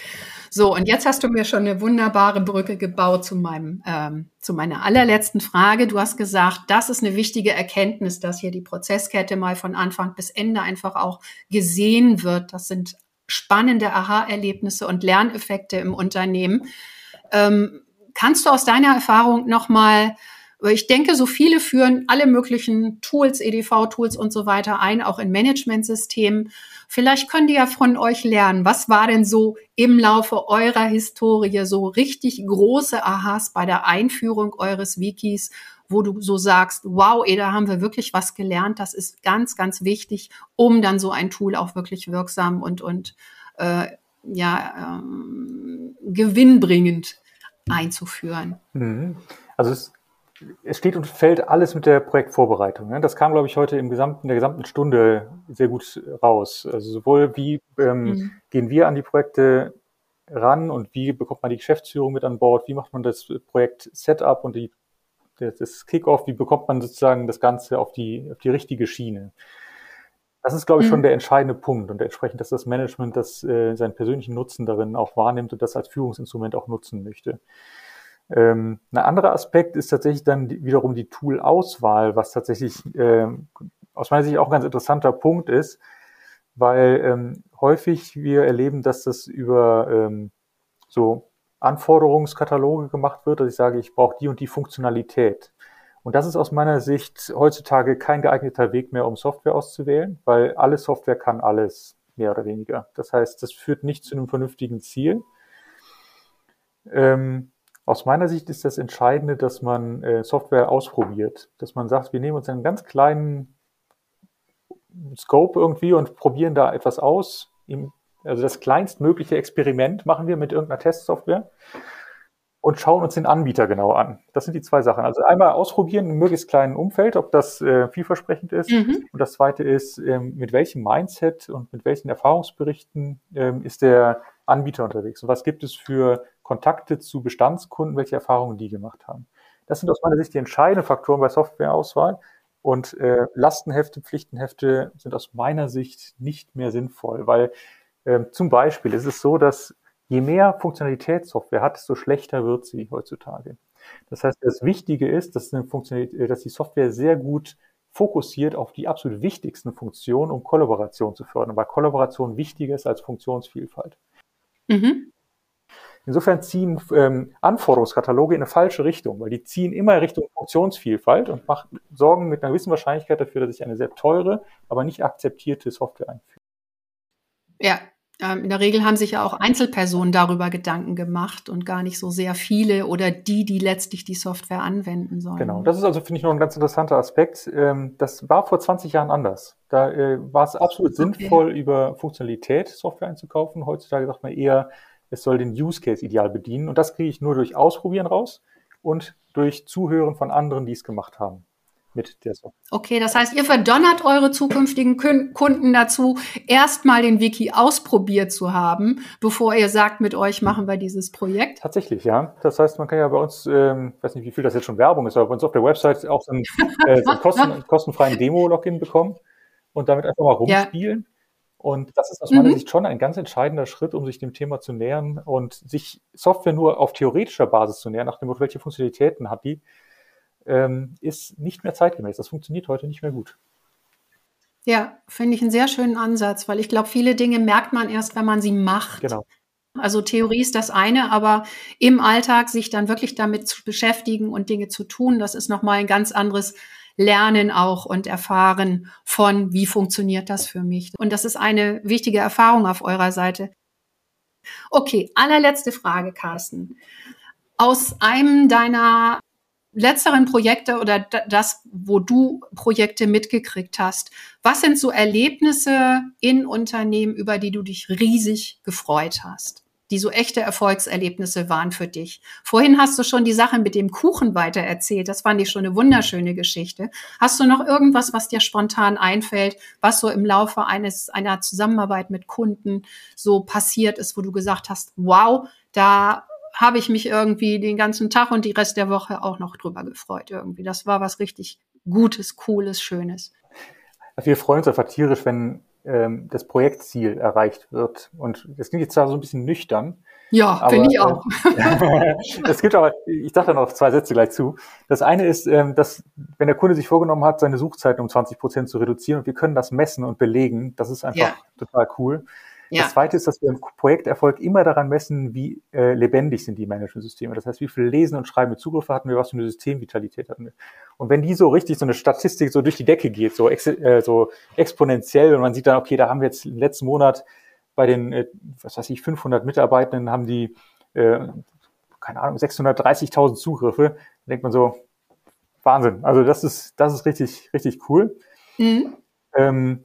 So, und jetzt hast du mir schon eine wunderbare Brücke gebaut zu meinem, ähm, zu meiner allerletzten Frage. Du hast gesagt, das ist eine wichtige Erkenntnis, dass hier die Prozesskette mal von Anfang bis Ende einfach auch gesehen wird. Das sind spannende Aha-Erlebnisse und Lerneffekte im Unternehmen. Ähm, kannst du aus deiner Erfahrung nochmal ich denke, so viele führen alle möglichen Tools, EDV-Tools und so weiter ein, auch in Managementsystemen. Vielleicht können die ja von euch lernen. Was war denn so im Laufe eurer Historie so richtig große Aha's bei der Einführung eures Wikis, wo du so sagst, wow, ey, da haben wir wirklich was gelernt. Das ist ganz, ganz wichtig, um dann so ein Tool auch wirklich wirksam und, und äh, ja, ähm, gewinnbringend einzuführen. Mhm. Also es es steht und fällt alles mit der Projektvorbereitung. Ne? Das kam, glaube ich, heute im gesamten, in der gesamten Stunde sehr gut raus. Also sowohl wie ähm, mhm. gehen wir an die Projekte ran und wie bekommt man die Geschäftsführung mit an Bord, wie macht man das Projekt Setup und die, das Kickoff, wie bekommt man sozusagen das Ganze auf die, auf die richtige Schiene. Das ist, glaube ich, schon mhm. der entscheidende Punkt und entsprechend, dass das Management das, äh, seinen persönlichen Nutzen darin auch wahrnimmt und das als Führungsinstrument auch nutzen möchte. Ähm, ein anderer Aspekt ist tatsächlich dann wiederum die Tool-Auswahl, was tatsächlich ähm, aus meiner Sicht auch ein ganz interessanter Punkt ist, weil ähm, häufig wir erleben, dass das über ähm, so Anforderungskataloge gemacht wird, dass ich sage, ich brauche die und die Funktionalität. Und das ist aus meiner Sicht heutzutage kein geeigneter Weg mehr, um Software auszuwählen, weil alle Software kann alles, mehr oder weniger. Das heißt, das führt nicht zu einem vernünftigen Ziel. Ähm, aus meiner Sicht ist das Entscheidende, dass man äh, Software ausprobiert, dass man sagt, wir nehmen uns einen ganz kleinen Scope irgendwie und probieren da etwas aus. Also das kleinstmögliche Experiment machen wir mit irgendeiner Testsoftware und schauen uns den Anbieter genau an. Das sind die zwei Sachen. Also einmal ausprobieren in möglichst kleinen Umfeld, ob das äh, vielversprechend ist. Mhm. Und das zweite ist, ähm, mit welchem Mindset und mit welchen Erfahrungsberichten ähm, ist der Anbieter unterwegs? Und was gibt es für Kontakte zu Bestandskunden, welche Erfahrungen die gemacht haben. Das sind aus meiner Sicht die entscheidenden Faktoren bei Softwareauswahl. Und äh, Lastenhefte, Pflichtenhefte sind aus meiner Sicht nicht mehr sinnvoll, weil äh, zum Beispiel ist es so, dass je mehr Funktionalität Software hat, desto schlechter wird sie heutzutage. Das heißt, das Wichtige ist, dass, äh, dass die Software sehr gut fokussiert auf die absolut wichtigsten Funktionen, um Kollaboration zu fördern, weil Kollaboration wichtiger ist als Funktionsvielfalt. Mhm. Insofern ziehen ähm, Anforderungskataloge in eine falsche Richtung, weil die ziehen immer Richtung Funktionsvielfalt und macht, sorgen mit einer gewissen Wahrscheinlichkeit dafür, dass ich eine sehr teure, aber nicht akzeptierte Software einführe. Ja, ähm, in der Regel haben sich ja auch Einzelpersonen darüber Gedanken gemacht und gar nicht so sehr viele oder die, die letztlich die Software anwenden sollen. Genau, das ist also, finde ich, noch ein ganz interessanter Aspekt. Ähm, das war vor 20 Jahren anders. Da äh, war es absolut okay. sinnvoll, über Funktionalität Software einzukaufen. Heutzutage sagt man eher, es soll den Use Case ideal bedienen. Und das kriege ich nur durch Ausprobieren raus und durch Zuhören von anderen, die es gemacht haben mit der Software. Okay, das heißt, ihr verdonnert eure zukünftigen Kunden dazu, erstmal den Wiki ausprobiert zu haben, bevor ihr sagt, mit euch machen wir dieses Projekt? Tatsächlich, ja. Das heißt, man kann ja bei uns, ähm, weiß nicht, wie viel das jetzt schon Werbung ist, aber bei uns auf der Website auch so einen, äh, so einen kosten, [LAUGHS] kostenfreien Demo-Login bekommen und damit einfach mal rumspielen. Ja. Und das ist aus meiner mhm. Sicht schon ein ganz entscheidender Schritt, um sich dem Thema zu nähern und sich Software nur auf theoretischer Basis zu nähern, nach dem Motto, welche Funktionalitäten hat die, ähm, ist nicht mehr zeitgemäß. Das funktioniert heute nicht mehr gut. Ja, finde ich einen sehr schönen Ansatz, weil ich glaube, viele Dinge merkt man erst, wenn man sie macht. Genau. Also Theorie ist das eine, aber im Alltag sich dann wirklich damit zu beschäftigen und Dinge zu tun, das ist nochmal ein ganz anderes lernen auch und erfahren von, wie funktioniert das für mich. Und das ist eine wichtige Erfahrung auf eurer Seite. Okay, allerletzte Frage, Carsten. Aus einem deiner letzteren Projekte oder das, wo du Projekte mitgekriegt hast, was sind so Erlebnisse in Unternehmen, über die du dich riesig gefreut hast? Die so echte Erfolgserlebnisse waren für dich. Vorhin hast du schon die Sache mit dem Kuchen weiter erzählt. Das fand ich schon eine wunderschöne Geschichte. Hast du noch irgendwas, was dir spontan einfällt, was so im Laufe eines, einer Zusammenarbeit mit Kunden so passiert ist, wo du gesagt hast, wow, da habe ich mich irgendwie den ganzen Tag und die Rest der Woche auch noch drüber gefreut irgendwie. Das war was richtig Gutes, Cooles, Schönes. Wir freuen uns einfach tierisch, wenn ähm, das Projektziel erreicht wird. Und das klingt jetzt zwar so ein bisschen nüchtern. Ja, finde ich auch. Äh, [LAUGHS] es gibt aber, ich sage da noch zwei Sätze gleich zu. Das eine ist, ähm, dass wenn der Kunde sich vorgenommen hat, seine Suchzeiten um 20 Prozent zu reduzieren und wir können das messen und belegen, das ist einfach ja. total cool. Ja. Das zweite ist, dass wir im Projekterfolg immer daran messen, wie äh, lebendig sind die Managementsysteme. Das heißt, wie viel Lesen und Schreiben mit Zugriffe hatten wir, was für eine Systemvitalität hatten wir. Und wenn die so richtig, so eine Statistik so durch die Decke geht, so, ex äh, so exponentiell, und man sieht dann, okay, da haben wir jetzt im letzten Monat bei den, äh, was weiß ich, 500 Mitarbeitenden haben die, äh, keine Ahnung, 630.000 Zugriffe, dann denkt man so, Wahnsinn. Also das ist, das ist richtig, richtig cool. Mhm. Ähm,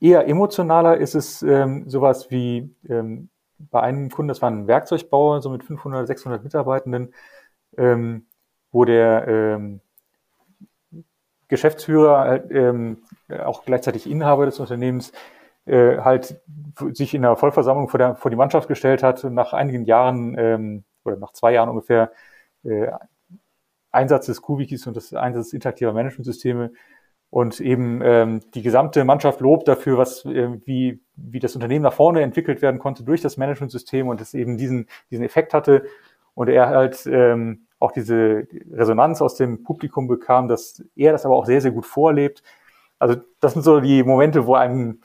Eher emotionaler ist es ähm, sowas wie ähm, bei einem Kunden, das war ein Werkzeugbauer, so mit 500, 600 Mitarbeitenden, ähm, wo der ähm, Geschäftsführer ähm, auch gleichzeitig Inhaber des Unternehmens äh, halt sich in der Vollversammlung vor, der, vor die Mannschaft gestellt hat und nach einigen Jahren ähm, oder nach zwei Jahren ungefähr äh, Einsatz des QWikis und des Einsatz interaktiver Managementsysteme und eben ähm, die gesamte Mannschaft lobt dafür, was äh, wie wie das Unternehmen nach vorne entwickelt werden konnte durch das Managementsystem und es eben diesen diesen Effekt hatte und er halt ähm, auch diese Resonanz aus dem Publikum bekam, dass er das aber auch sehr sehr gut vorlebt. Also das sind so die Momente, wo einem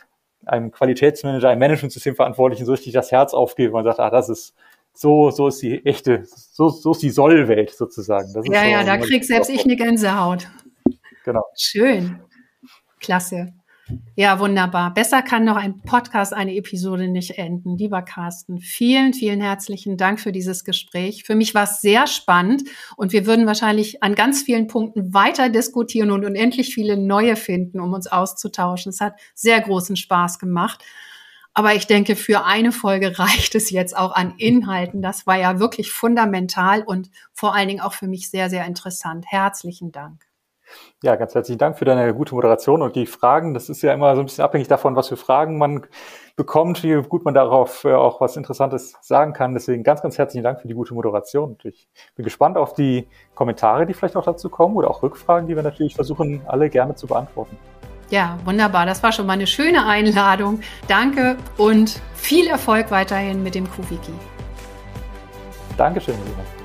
einem Qualitätsmanager, einem Managementsystem Verantwortlichen so richtig das Herz aufgeht und man sagt, ah, das ist so, so ist die echte, so, so ist die Sollwelt sozusagen. ja, so, ja, da krieg selbst ich eine Gänsehaut. Genau. Schön. Klasse. Ja, wunderbar. Besser kann noch ein Podcast, eine Episode nicht enden. Lieber Carsten, vielen, vielen herzlichen Dank für dieses Gespräch. Für mich war es sehr spannend und wir würden wahrscheinlich an ganz vielen Punkten weiter diskutieren und unendlich viele neue finden, um uns auszutauschen. Es hat sehr großen Spaß gemacht. Aber ich denke, für eine Folge reicht es jetzt auch an Inhalten. Das war ja wirklich fundamental und vor allen Dingen auch für mich sehr, sehr interessant. Herzlichen Dank. Ja, ganz herzlichen Dank für deine gute Moderation und die Fragen. Das ist ja immer so ein bisschen abhängig davon, was für Fragen man bekommt, wie gut man darauf äh, auch was Interessantes sagen kann. Deswegen ganz, ganz herzlichen Dank für die gute Moderation. Und ich bin gespannt auf die Kommentare, die vielleicht auch dazu kommen oder auch Rückfragen, die wir natürlich versuchen, alle gerne zu beantworten. Ja, wunderbar. Das war schon mal eine schöne Einladung. Danke und viel Erfolg weiterhin mit dem QWiki. Dankeschön, Melina.